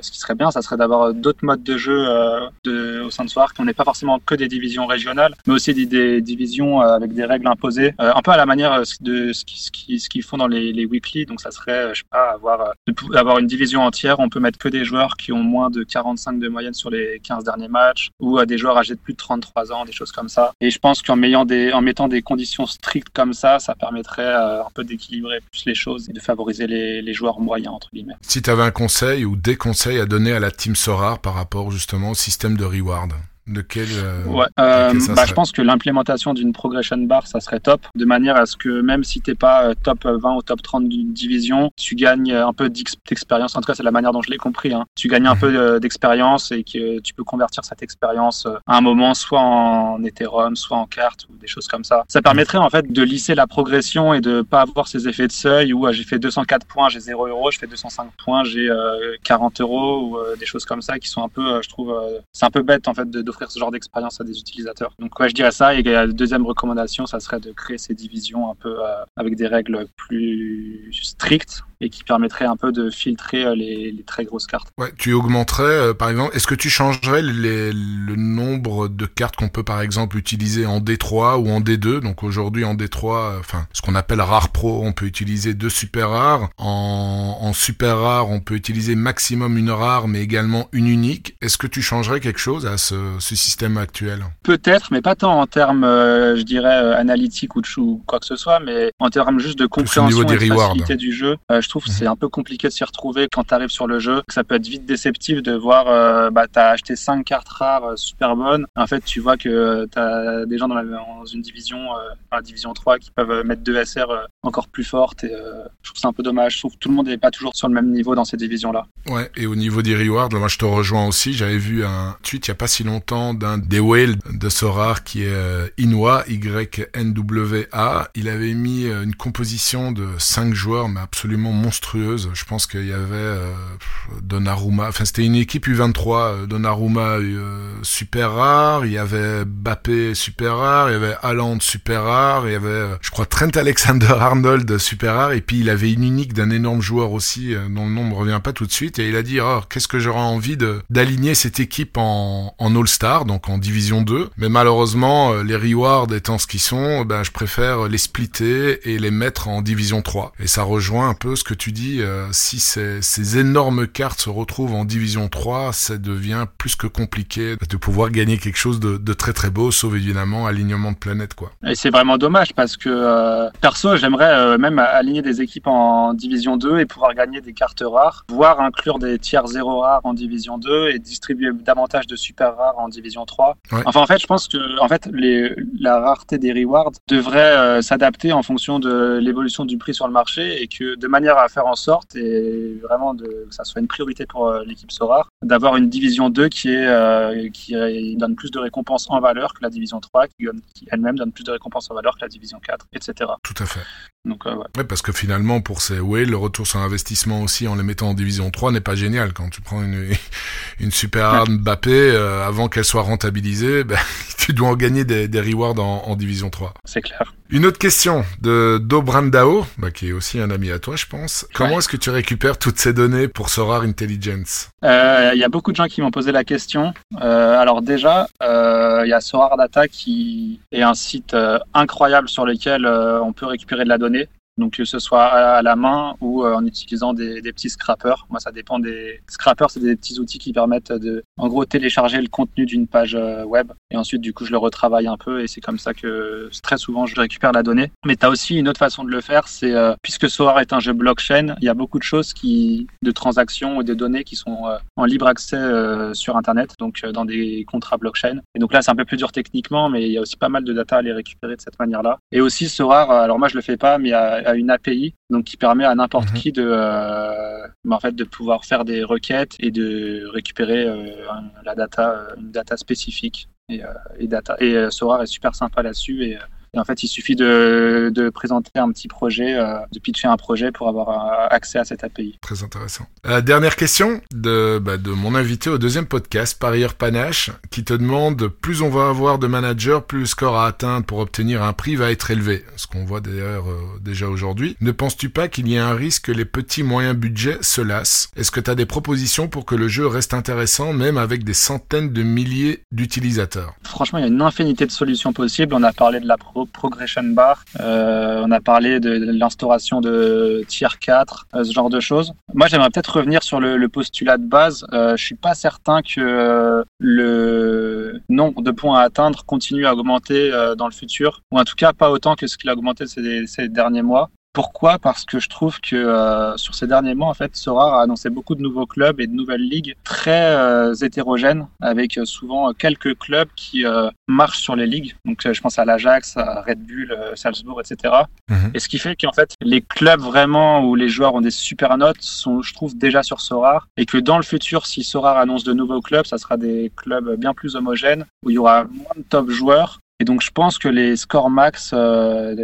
Speaker 3: ce qui serait bien, ça serait d'avoir d'autres modes de jeu de, au sein de Soir, qu'on n'ait pas forcément que des divisions régionales, mais aussi des, des divisions avec des règles imposées, un peu à la manière de ce qu'ils ce qu'ils font dans les, les weekly. Donc ça serait, je sais pas, avoir, avoir une division entière, on peut mettre que des joueurs qui ont moins de 45 de moyenne sur les 15 derniers matchs ou à des joueurs âgés de plus de 33 ans, des choses comme ça. Et je pense qu'en mettant des, conditions strictes comme ça, ça permettrait euh, un peu d'équilibrer plus les choses et de favoriser les, les joueurs moyens, entre guillemets.
Speaker 2: Si tu avais un conseil ou des conseils à donner à la team Sorar par rapport justement au système de reward? De quel,
Speaker 3: euh, ouais. euh, bah, Je pense que l'implémentation d'une progression bar, ça serait top, de manière à ce que même si t'es pas euh, top 20 ou top 30 d'une division, tu gagnes un peu d'expérience. En tout cas, c'est la manière dont je l'ai compris. Hein. Tu gagnes un mhm. peu d'expérience et que tu peux convertir cette expérience euh, à un moment, soit en Ethereum, soit en carte ou des choses comme ça. Ça permettrait en fait de lisser la progression et de pas avoir ces effets de seuil où j'ai fait 204 points, j'ai 0 euros, je fais 205 points, j'ai 40 euros ou des choses comme ça qui sont un peu, je trouve, c'est un peu bête en fait de offrir ce genre d'expérience à des utilisateurs. Donc ouais, je dirais ça. Et la deuxième recommandation, ça serait de créer ces divisions un peu euh, avec des règles plus strictes et qui permettrait un peu de filtrer euh, les, très grosses cartes.
Speaker 2: Ouais, tu augmenterais, euh, par exemple, est-ce que tu changerais le nombre de cartes qu'on peut par exemple utiliser en D3 ou en D2 Donc aujourd'hui en D3, enfin ce qu'on appelle rare pro, on peut utiliser deux super rares. En, en super rare, on peut utiliser maximum une rare, mais également une unique. Est-ce que tu changerais quelque chose à ce, ce système actuel?
Speaker 3: Peut-être, mais pas tant en termes, euh, je dirais, analytiques ou, de, ou quoi que ce soit, mais en termes juste de compréhension et de facilité du jeu. je trouve c'est mhm. un peu compliqué de s'y retrouver quand tu arrives sur le jeu. Ça peut être vite déceptif de voir, euh, bah, tu as acheté 5 cartes rares euh, super bonnes. En fait, tu vois que euh, tu as des gens dans, une division, dans la division 3, qui peuvent mettre 2 SR encore plus fortes. Et je trouve c'est un peu dommage. Je trouve que tout le monde n'est pas toujours sur le même niveau dans ces divisions-là.
Speaker 2: Ouais, et au niveau des rewards, moi je te rejoins aussi. J'avais vu un tweet il n'y a pas si longtemps d'un des whales de Sorar qui est Inwa, Y-N-W-A. Il avait mis une composition de 5 joueurs, mais absolument monstrueuses. Je pense qu'il y avait euh, Donnarumma, enfin c'était une équipe U23, euh, Donnarumma euh, super rare, il y avait Bappé super rare, il y avait Haaland super rare, il y avait, euh, je crois, Trent Alexander-Arnold super rare, et puis il avait une unique d'un énorme joueur aussi, dont le nom ne revient pas tout de suite, et il a dit, oh, qu'est-ce que j'aurais envie d'aligner cette équipe en, All-Star, donc en Division 2, mais malheureusement, les rewards étant ce qu'ils sont, ben, je préfère les splitter et les mettre en Division 3. Et ça rejoint un peu ce que tu dis, euh, si ces, ces énormes cartes se retrouvent en Division 3, ça devient plus que compliqué de pouvoir gagner quelque chose de, de très très beau, sauf évidemment alignement de planète, quoi.
Speaker 3: Et c'est vraiment dommage parce que euh, perso, j'aimerais euh, même aligner des équipes en Division 2 et pouvoir gagner des cartes rares, voire inclure des tiers 0 rares en Division 2 et distribuer davantage de super rares en Division 3.
Speaker 2: Ouais.
Speaker 3: Enfin, en fait, je pense que en fait, les, la rareté des rewards devrait s'adapter en fonction de l'évolution du prix sur le marché et que de manière à faire en sorte et vraiment de, que ça soit une priorité pour euh, l'équipe Sorar d'avoir une Division 2 qui est euh, qui euh, donne plus de récompenses en valeur que la Division 3 qui, elle-même donne plus de récompenses en valeur que la Division 4, etc.
Speaker 2: Tout à fait.
Speaker 3: Donc euh, ouais.
Speaker 2: Ouais, parce que finalement, pour ces whales, le retour sur investissement aussi en les mettant en division 3 n'est pas génial. Quand tu prends une, une super arme Mbappé, euh, avant qu'elle soit rentabilisée, ben, tu dois en gagner des, des rewards en, en division 3.
Speaker 3: c'est clair.
Speaker 2: Une autre question de Dobrandao, bah, qui est aussi un ami à toi, je pense. Comment
Speaker 3: Ouais.
Speaker 2: est-ce que tu récupères toutes ces données pour Sorar Intelligence?
Speaker 3: Euh, Il y a beaucoup de gens qui m'ont posé la question. Euh, alors déjà, euh, il y a Sorar Data qui est un site incroyable sur lequel on peut récupérer de la donnée. Donc que ce soit à la main ou euh, en utilisant des, petits scrappers. Moi, ça dépend des scrappers, c'est des petits outils qui permettent de, en gros, télécharger le contenu d'une page euh, web et ensuite, du coup, je le retravaille un peu et c'est comme ça que très souvent je récupère la donnée. Mais tu as aussi une autre façon de le faire, c'est euh, puisque Soar est un jeu blockchain, il y a beaucoup de choses qui, de transactions ou de données qui sont en libre accès sur Internet, donc dans des contrats blockchain. Et donc là, c'est un peu plus dur techniquement, mais il y a aussi pas mal de data à les récupérer de cette manière-là. Et aussi, Sorar, euh, alors moi je le fais pas, mais il y a, a une API donc qui permet à n'importe
Speaker 2: Mhm.
Speaker 3: qui de, euh, bah, en fait, de pouvoir faire des requêtes et de récupérer euh, la data, euh, une data spécifique. Et, et, data, et Sorar est super sympa là-dessus. Et, et en fait, il suffit de, de présenter un petit projet, euh, de pitcher un projet pour avoir euh, accès à cette API.
Speaker 2: Très intéressant. Euh, dernière question de, bah, de mon invité au deuxième podcast, Parieur Panache, qui te demande plus on va avoir de managers, plus le score à atteindre pour obtenir un prix va être élevé. Ce qu'on voit d'ailleurs euh, déjà aujourd'hui. Ne penses-tu pas qu'il y a un risque que les petits moyens budgets se lassent? Est-ce que tu as des propositions pour que le jeu reste intéressant, même avec des centaines de milliers d'utilisateurs?
Speaker 3: Franchement, il y a une infinité de solutions possibles. On a parlé de la pro- progression bar, euh, on a parlé de, l'instauration de tier 4, euh, ce genre de choses. Moi, j'aimerais peut-être revenir sur le, postulat de base. Euh, je suis pas certain que le nombre de points à atteindre continue à augmenter dans le futur, ou en tout cas pas autant que ce qu'il a augmenté ces derniers mois. Pourquoi? Parce que je trouve que euh, sur ces derniers mois, en fait, Sora a annoncé beaucoup de nouveaux clubs et de nouvelles ligues très euh, hétérogènes, avec euh, souvent euh, quelques clubs qui euh, marchent sur les ligues. Donc, je pense à l'Ajax, à Red Bull, Salzbourg, etc.
Speaker 2: Mhm.
Speaker 3: Et ce qui fait qu'en fait, les clubs vraiment où les joueurs ont des super notes sont, je trouve, déjà sur Sorar, et que dans le futur, si Sorar annonce de nouveaux clubs, ça sera des clubs bien plus homogènes où il y aura moins de top joueurs. Et donc, je pense que les scores max euh,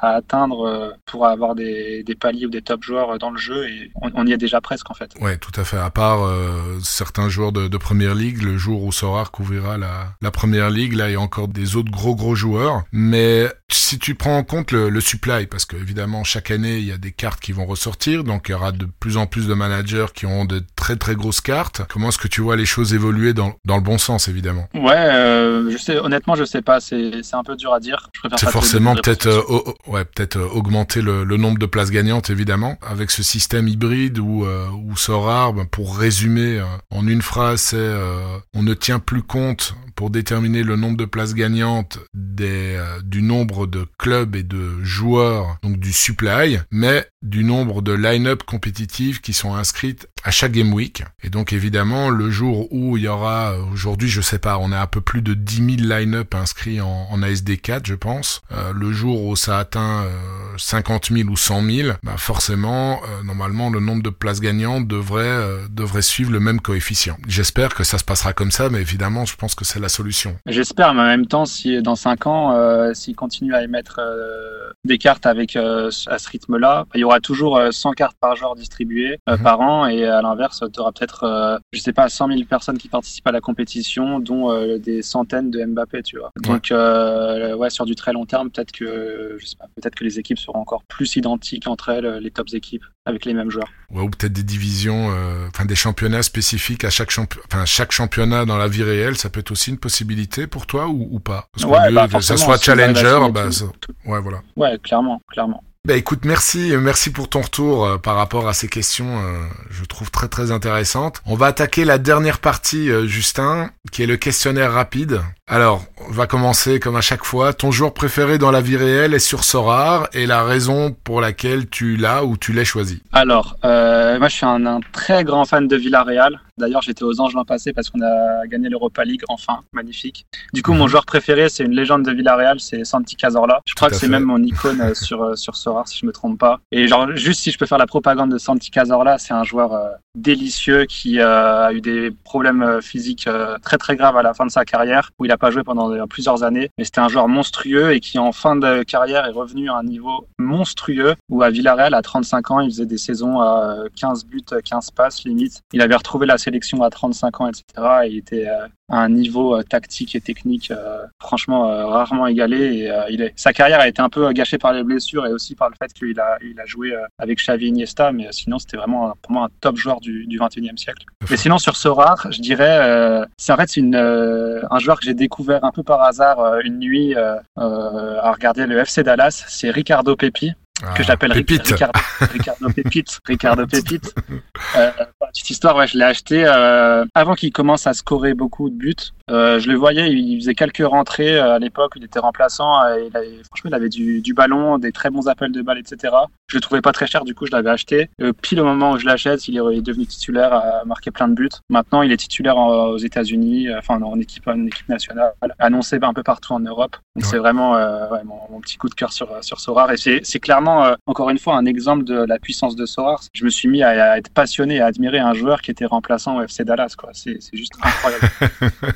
Speaker 3: à atteindre euh, pour avoir des, des paliers ou des top joueurs dans le jeu, et on, on y est déjà presque en fait.
Speaker 2: Ouais, tout à fait. À part euh, certains joueurs de, de première ligue, le jour où Sorar couvrira la, la première ligue, là il y a encore des autres gros gros joueurs. Mais si tu prends en compte le, le supply, parce que évidemment chaque année il y a des cartes qui vont ressortir, donc il y aura de plus en plus de managers qui auront de très très grosses cartes. Comment est-ce que tu vois les choses évoluer dans, dans le bon sens évidemment?
Speaker 3: Ouais, euh, je sais, honnêtement, je sais pas, c'est un peu dur à dire.
Speaker 2: C'est forcément peut-être euh, ouais peut-être euh, augmenter le, le nombre de places gagnantes évidemment avec ce système hybride où euh, où Sorar ben, pour résumer euh, en une phrase c'est euh, on ne tient plus compte pour déterminer le nombre de places gagnantes des euh, du nombre de clubs et de joueurs donc du supply mais du nombre de line-up compétitifs qui sont inscrites à chaque game week et donc évidemment le jour où il y aura aujourd'hui je sais pas on a un peu plus de 10 000 line-up inscrits en, en ASD4 je pense Euh, le jour où ça atteint euh, 50 000 ou 100 000 bah forcément euh, normalement le nombre de places gagnantes devrait euh, devrait suivre le même coefficient j'espère que ça se passera comme ça mais évidemment je pense que c'est la solution.
Speaker 3: J'espère, mais en même temps, si dans 5 ans, euh, s'ils à émettre euh, des cartes avec euh, à ce rythme-là, il y aura toujours 100 cartes par joueur distribuées
Speaker 2: Mhm.
Speaker 3: par an, et à l'inverse, tu auras peut-être, je sais pas, 100 000 personnes qui participent à la compétition, dont des centaines de Mbappé, tu vois. Donc, ouais, sur du très long terme, peut-être que, je sais pas, peut-être que les équipes seront encore plus identiques entre elles, les tops équipes, avec les mêmes joueurs.
Speaker 2: Ouais, ou peut-être des divisions, enfin des championnats spécifiques à chaque championnat, enfin chaque championnat dans la vie réelle, ça peut être aussi une possibilité pour toi ou, ou pas? Parce
Speaker 3: ouais,
Speaker 2: lieu
Speaker 3: bah,
Speaker 2: que ça soit challenger, bah, ça- ouais, voilà.
Speaker 3: Ouais, clairement, clairement.
Speaker 2: Bah écoute, merci, merci pour ton retour euh, par rapport à ces questions, euh, je trouve très très intéressantes. On va attaquer la dernière partie, euh, Justin, qui est le questionnaire rapide. Alors, on va commencer comme à chaque fois. Ton joueur préféré dans la vie réelle est sur Sorar et la raison pour laquelle tu l'as ou tu l'as choisi.
Speaker 3: Alors, euh, moi, je suis un, un très grand fan de Villarreal. D'ailleurs, j'étais aux Anges l'an passé parce qu'on a gagné l'Europa League, enfin, magnifique. Du coup, mon joueur préféré, c'est une légende de Villarreal, c'est Santi Cazorla. Je crois
Speaker 2: Tout
Speaker 3: que c'est même mon icône euh, sur euh, sur Sorare, si je me trompe pas. Et genre, juste si je peux faire la propagande de Santi Cazorla, c'est un joueur euh, délicieux qui euh, a eu des problèmes physiques très très graves à la fin de sa carrière, où il a pas joué pendant euh, plusieurs années. Mais c'était un joueur monstrueux et qui, en fin de carrière, est revenu à un niveau monstrueux, où à Villarreal, à 35 ans, il faisait des saisons à euh, 15 buts, 15 passes limite. Il avait retrouvé la sélection à 35 ans, etc. Et il était euh, à un niveau euh, tactique et technique euh, franchement euh, rarement égalé. Et, il est... Sa carrière a été un peu gâchée par les blessures et aussi par le fait qu'il a, il a joué avec Xavi Iniesta, mais sinon c'était vraiment pour moi un top joueur du, du 21e siècle. Mais sinon sur ce rare, je dirais, c'est en fait c'est une, un joueur que j'ai découvert un peu par hasard une nuit à regarder le FC Dallas, c'est Ricardo Pepi que
Speaker 2: Ah,
Speaker 3: je l'appelle Ric-
Speaker 2: Pépite.
Speaker 3: Ricardo, Ricardo Pépite. Ricardo Pépite. Euh, la petite histoire, ouais, je l'ai acheté euh, avant qu'il commence à scorer beaucoup de buts. Euh, je le voyais, il, faisait quelques rentrées euh, à l'époque, il était remplaçant. euh, il avait- franchement, il avait du, du ballon, des très bons appels de balles, etc. Je le trouvais pas très cher, du coup, je l'avais acheté. Pile au moment où je l'achète, il est, devenu titulaire, a marqué plein de buts. Maintenant, il est titulaire en- aux États-Unis, enfin en équipe, en équipe nationale, annoncé un peu partout en Europe. Donc
Speaker 2: Ouais.
Speaker 3: c'est vraiment euh, ouais, mon, mon petit coup de cœur sur, sur Sorar. Et c'est clairement, encore une fois, un exemple de la puissance de Sorar. Je me suis mis à, à être passionné, à admirer un joueur qui était remplaçant au FC Dallas. quoi. C'est c'est juste incroyable.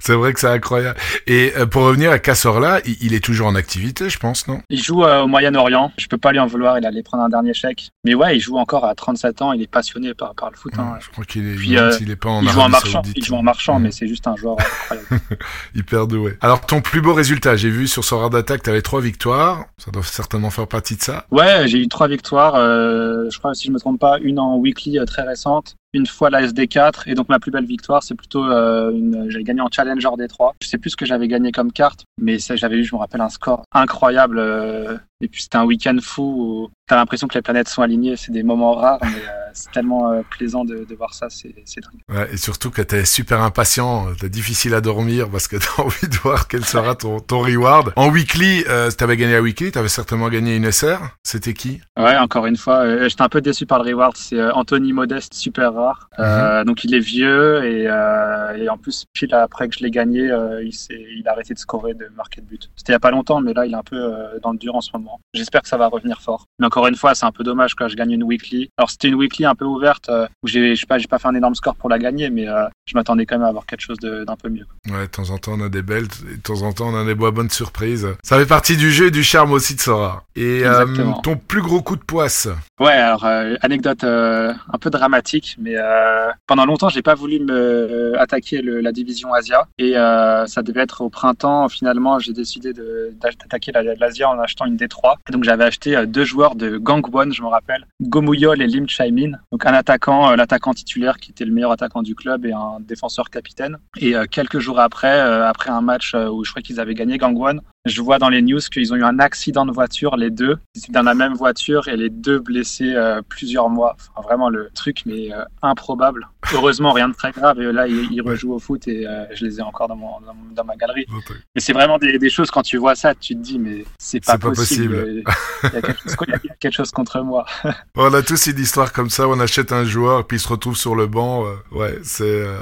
Speaker 2: C'est vrai que c'est incroyable. Et euh, pour revenir à Cassorla, il, il est toujours en activité, je pense, non?
Speaker 3: Il joue euh, au Moyen-Orient. Je peux pas lui en vouloir. Il allait prendre un dernier chèque. Mais ouais, il joue encore à 37 ans. Il est passionné par, par le foot. hein.
Speaker 2: Ouais, Je crois qu'il est,
Speaker 3: Puis, euh,
Speaker 2: s'il est pas en
Speaker 3: Il joue en
Speaker 2: Arabie
Speaker 3: marchand.
Speaker 2: Saoudite.
Speaker 3: Il joue en marchand, mais c'est juste un joueur incroyable.
Speaker 2: Hyper doué. Alors, ton plus beau résultat, j'ai vu sur Sorar d'attaque, t'avais trois victoires. Ça doit certainement faire partie de ça.
Speaker 3: Ouais, j'ai eu trois victoires. euh, je crois, si je me trompe pas, une en weekly très récente, out une fois la SD4. Et donc, ma plus belle victoire, c'est plutôt euh, une. J'ai gagné en Challenger des trois. Je sais plus ce que j'avais gagné comme carte, mais j'avais eu, je me rappelle, un score incroyable. euh, et puis, c'était un week-end fou où t'as l'impression que les planètes sont alignées. C'est des moments rares, mais euh, c'est tellement euh, plaisant de, de voir ça. C'est dingue.
Speaker 2: Ouais, et surtout que t'es super impatient, t'es difficile à dormir parce que t'as envie de voir quel sera ton, ton reward. En weekly, euh, t'avais gagné la weekly, t'avais certainement gagné une SR. C'était qui?
Speaker 3: Ouais, encore une fois, j'étais un peu déçu par le reward. C'est Anthony Modeste, super rare. Euh, Donc il est vieux et, euh, et en plus, pile après que je l'ai gagné, euh, il, a arrêté de scorer, de marquer de but. C'était il y a pas longtemps, mais là il est un peu dans le dur en ce moment. J'espère que ça va revenir fort. Mais encore une fois, c'est un peu dommage quand je gagne une weekly. Alors c'était une weekly un peu ouverte où j'ai, pas, pas fait un énorme score pour la gagner, mais je m'attendais quand même à avoir quelque chose d'un peu mieux.
Speaker 2: Ouais, de temps en temps on a des belles, et de temps en temps on a des bonnes surprises. Ça fait partie du jeu et du charme aussi de Sora. Et euh, ton plus gros coup de poisse
Speaker 3: Ouais, alors euh, anecdote euh, un peu dramatique, mais euh, pendant longtemps j'ai pas voulu me euh, attaquer la division Asia et euh, ça devait être au printemps. Finalement, j'ai décidé d'attaquer la- l'Asia en achetant une D3. Et donc j'avais acheté deux joueurs de Gangwon, je me rappelle, Gomuyol et Lim Chae-min. Donc un attaquant, l'attaquant titulaire qui était le meilleur attaquant du club et un défenseur capitaine. Et quelques jours après, après un match où je crois qu'ils avaient gagné Gangwon, je vois dans les news qu'ils ont eu un accident de voiture, les deux. Ils étaient dans la même voiture et les deux blessés euh, plusieurs mois. Enfin, vraiment le truc, mais euh, improbable. Heureusement, rien de très grave. Et là, ils, ils rejouent au foot et euh, je les ai encore dans, mon, dans, ma galerie. Mais c'est vraiment des, des choses, quand tu vois ça, tu te dis, mais c'est pas,
Speaker 2: C'est pas
Speaker 3: possible.
Speaker 2: possible.
Speaker 3: Il y, a quelque chose, il y a quelque chose contre moi.
Speaker 2: On a tous une histoire comme ça, on achète un joueur puis il se retrouve sur le banc. euh, ouais, c'est euh,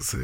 Speaker 2: c'est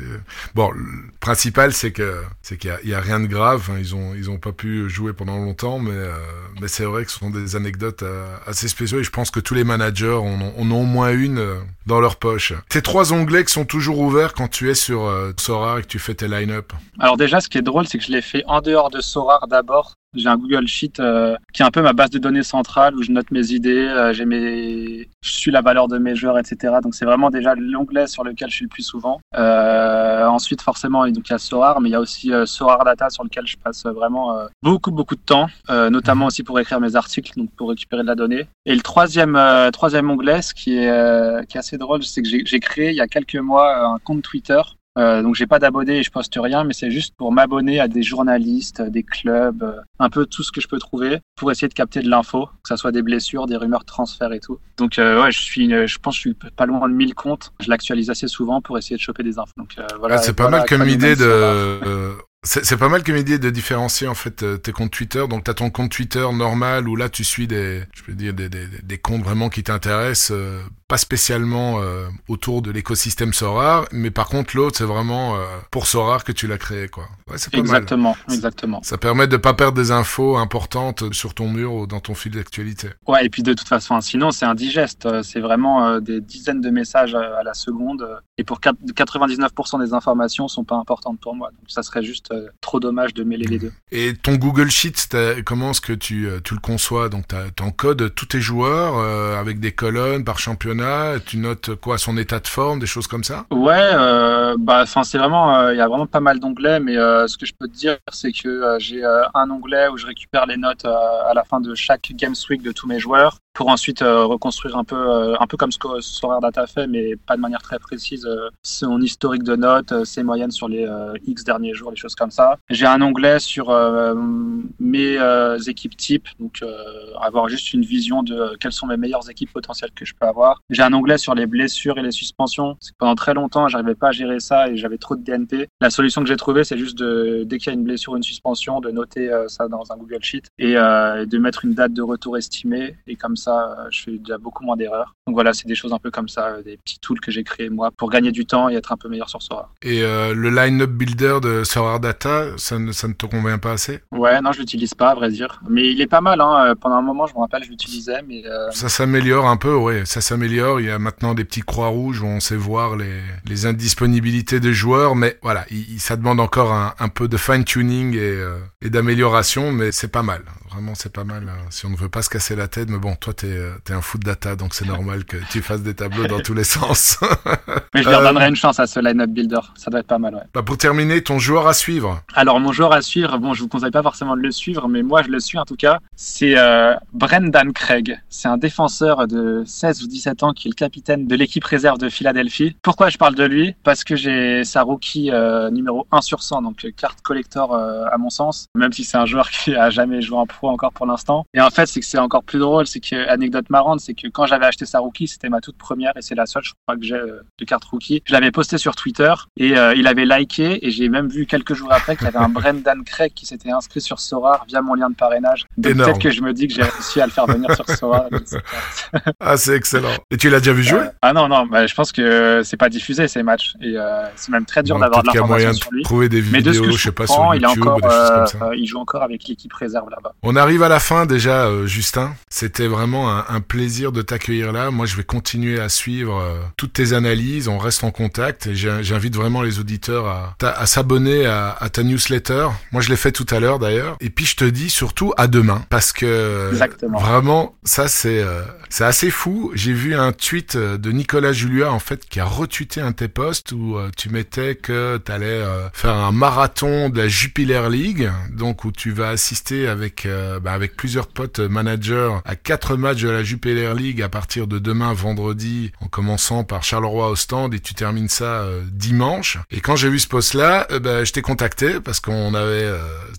Speaker 2: bon. Le principal, c'est que c'est qu'il y, a rien de grave. Hein. Ils ont ils ont pas pu jouer pendant longtemps, mais euh, mais c'est vrai que ce sont des anecdotes euh, assez spéciaux et je pense que tous les managers en ont, en ont au moins une euh, dans leur poche. Tes trois onglets qui sont toujours ouverts quand tu es sur Sora et que tu fais tes line-up.
Speaker 3: Alors déjà, ce qui est drôle, c'est que je l'ai fait en dehors de Sora d'abord j'ai un Google Sheet euh, qui est un peu ma base de données centrale où je note mes idées, euh, mes... je suis la valeur de mes joueurs, etc. Donc c'est vraiment déjà l'onglet sur lequel je suis le plus souvent. Euh, ensuite, forcément, il y a Sorar, mais il y a aussi Sorar Data sur lequel je passe vraiment beaucoup, beaucoup de temps, notamment aussi pour écrire mes articles, donc pour récupérer de la donnée. Et le troisième, troisième onglet, ce qui est, qui est assez drôle, c'est que j'ai créé il y a quelques mois un compte Twitter euh, donc j'ai pas d'abonnés et je poste rien, mais c'est juste pour m'abonner à des journalistes, des clubs, euh, un peu tout ce que je peux trouver pour essayer de capter de l'info, que ça soit des blessures, des rumeurs de transfert et tout. Donc euh, ouais, je suis, je pense, que je suis pas loin de 1000 comptes. Je l'actualise assez souvent pour essayer de choper des infos. Donc euh, voilà.
Speaker 2: Ah, c'est pas mal comme idée de c'est pas mal comme idée de différencier en fait tes comptes Twitter. Donc t'as ton compte Twitter normal où là tu suis des, je peux dire des, des, des comptes vraiment qui t'intéressent, euh, pas spécialement euh, autour de l'écosystème Sorar, mais par contre l'autre c'est vraiment euh, pour Sorar que tu l'as créé quoi.
Speaker 3: Ouais, c'est pas exactement, mal. exactement.
Speaker 2: Ça permet de pas perdre des infos importantes sur ton mur ou dans ton fil d'actualité.
Speaker 3: Ouais et puis de toute façon sinon c'est indigeste, c'est vraiment des dizaines de messages à la seconde et pour 99% des informations sont pas importantes pour moi. Donc ça serait juste euh, trop dommage de mêler les deux.
Speaker 2: Et ton Google Sheets, comment est-ce que tu, euh, tu le conçois? Donc tu encodes tous tes joueurs euh, avec des colonnes par championnat, tu notes quoi son état de forme, des choses comme ça?
Speaker 3: Ouais, bah enfin c'est vraiment il y a vraiment pas mal d'onglets mais ce que je peux te dire c'est que j'ai un onglet où je récupère les notes à la fin de chaque Games Week de tous mes joueurs pour ensuite reconstruire un peu un peu comme ce que Sorare Data fait mais pas de manière très précise son historique de notes, ses moyennes sur les X derniers jours, les choses comme ça. J'ai un onglet sur euh, mes euh, équipes types, donc euh, avoir juste une vision de quelles sont mes meilleures équipes potentielles que je peux avoir. J'ai un onglet sur les blessures et les suspensions. C'est pendant très longtemps, j'arrivais pas à gérer ça et j'avais trop de DNP. La solution que j'ai trouvée, c'est juste dès qu'il y a une blessure ou une suspension, de noter ça dans un Google Sheet et de mettre une date de retour estimée. Et comme ça, je fais déjà beaucoup moins d'erreurs. Donc voilà, c'est des choses un peu comme ça, des petits tools que j'ai créés moi pour gagner du temps et être un peu meilleur sur Sora.
Speaker 2: Et le line-up builder de Sora Data, ça ne, ça ne te convient pas assez?
Speaker 3: Ouais, non, je l'utilise pas, à vrai dire. Mais il est pas mal. Hein. Euh, pendant un moment, je me rappelle, je l'utilisais. Mais euh,
Speaker 2: Ça s'améliore un peu, oui. Ça s'améliore. Il y a maintenant des petits croix rouges où on sait voir les, les indisponibilités des joueurs. Mais voilà, il, ça demande encore un, un peu de fine-tuning et, euh, et d'amélioration. Mais c'est pas mal. Vraiment, c'est pas mal. Hein. Si on ne veut pas se casser la tête. Mais bon, toi, t'es es un foot data, donc c'est normal que tu fasses des tableaux dans tous les sens.
Speaker 3: mais je leur donnerai une chance à ce line-up builder. Ça doit être pas mal, ouais.
Speaker 2: Bah pour terminer, ton joueur à suivre
Speaker 3: Alors, mon joueur à suivre, bon, je vous conseille pas forcément de le suivre, mais moi, je le suis en tout cas. C'est euh, Brendan Craig. C'est un défenseur de 16 ou 17 ans qui est le capitaine de l'équipe réserve de Philadelphie. Pourquoi je parle de lui? Parce que j'ai sa rookie euh, numéro 1 sur 100, donc carte collector euh, à mon sens, même si c'est un joueur qui a jamais joué en pro encore pour l'instant. Et en fait, c'est que c'est encore plus drôle, c'est que, anecdote marrante, c'est que quand j'avais acheté sa rookie, c'était ma toute première et c'est la seule, je crois que j'ai de carte rookie. Je l'avais posté sur Twitter et il avait liké et j'ai même vu quelques jours après qu'il y avait un Brendan Craig qui s'était inscrit sur Sora via mon lien de parrainage. Peut-être que je me dis que j'ai réussi à le faire venir sur Sora.
Speaker 2: ah, c'est excellent. Et tu l'as déjà vu jouer? Euh,
Speaker 3: Ah non, non, bah, je pense que c'est pas diffusé ces matchs. Et euh, c'est même très dur d'avoir de l'information sur lui.
Speaker 2: trouver des vidéos,
Speaker 3: Mais de ce que
Speaker 2: je,
Speaker 3: sais
Speaker 2: pas, sur YouTube,
Speaker 3: il, encore, euh, il joue encore avec l'équipe réserve là-bas.
Speaker 2: On arrive à la fin déjà, Justin. C'était vraiment un, un, plaisir de t'accueillir là. Moi, je vais continuer à suivre toutes tes analyses. On reste en contact et j'invite vraiment les auditeurs à, à s'abonner à, à ta newsletter. Moi, je l'ai fait tout à l'heure d'ailleurs. Et puis, je te dis surtout à demain parce que
Speaker 3: Exactement.
Speaker 2: vraiment, ça c'est euh, c'est assez fou. J'ai vu un tweet de Nicolas Julia en fait qui a retweeté un de tes posts où euh, tu mettais que tu allais euh, faire un marathon de la Jupiler League, donc où tu vas assister avec bah, avec plusieurs potes managers à quatre matchs de la Jupiler League à partir de demain vendredi, en commençant par Charleroi au et tu termines ça dimanche. Et quand j'ai vu ce post là, bah, je t'ai contacté parce qu'on avait,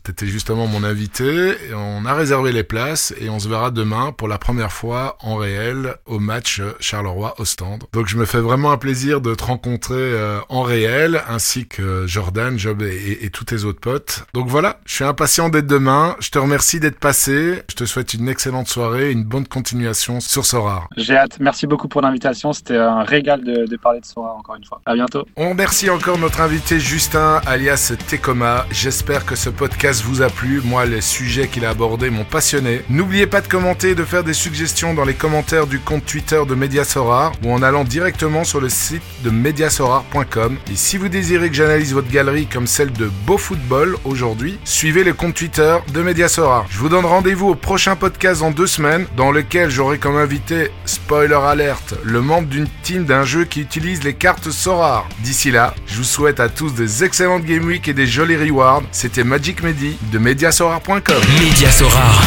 Speaker 2: t'étais justement mon invité, et on a réservé les places et on se verra demain pour la première fois en réel au match Charleroi au. Donc je me fais vraiment un plaisir de te rencontrer euh, en réel ainsi que Jordan, Job et, et, tous tes autres potes. Donc voilà, je suis impatient d'être demain. Je te remercie d'être passé. Je te souhaite une excellente soirée et une bonne continuation sur Sora.
Speaker 3: J'ai hâte. Merci beaucoup pour l'invitation. C'était un régal de, de parler de Sora encore une fois. À bientôt.
Speaker 2: On remercie encore notre invité Justin, alias Tekoma. J'espère que ce podcast vous a plu. Moi, les sujets qu'il a abordés m'ont passionné. N'oubliez pas de commenter et de faire des suggestions dans les commentaires du compte Twitter de Mediasorar ou en allant directement sur le site de mediasorar.com. Et si vous désirez que j'analyse votre galerie comme celle de Beau Football aujourd'hui, suivez le compte Twitter de Mediasorar. Je vous donne rendez-vous au prochain podcast dans deux semaines dans lequel j'aurai comme invité, spoiler alert, le membre d'une team d'un jeu qui utilise les cartes Sorar. D'ici là, je vous souhaite à tous des excellentes Game Week et des jolis rewards. C'était Magic Medi de mediasorar.com.
Speaker 1: Média Sorar.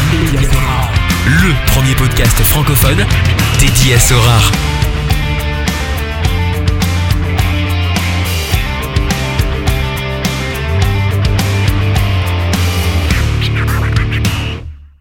Speaker 1: Le premier podcast francophone dédié à Sorar.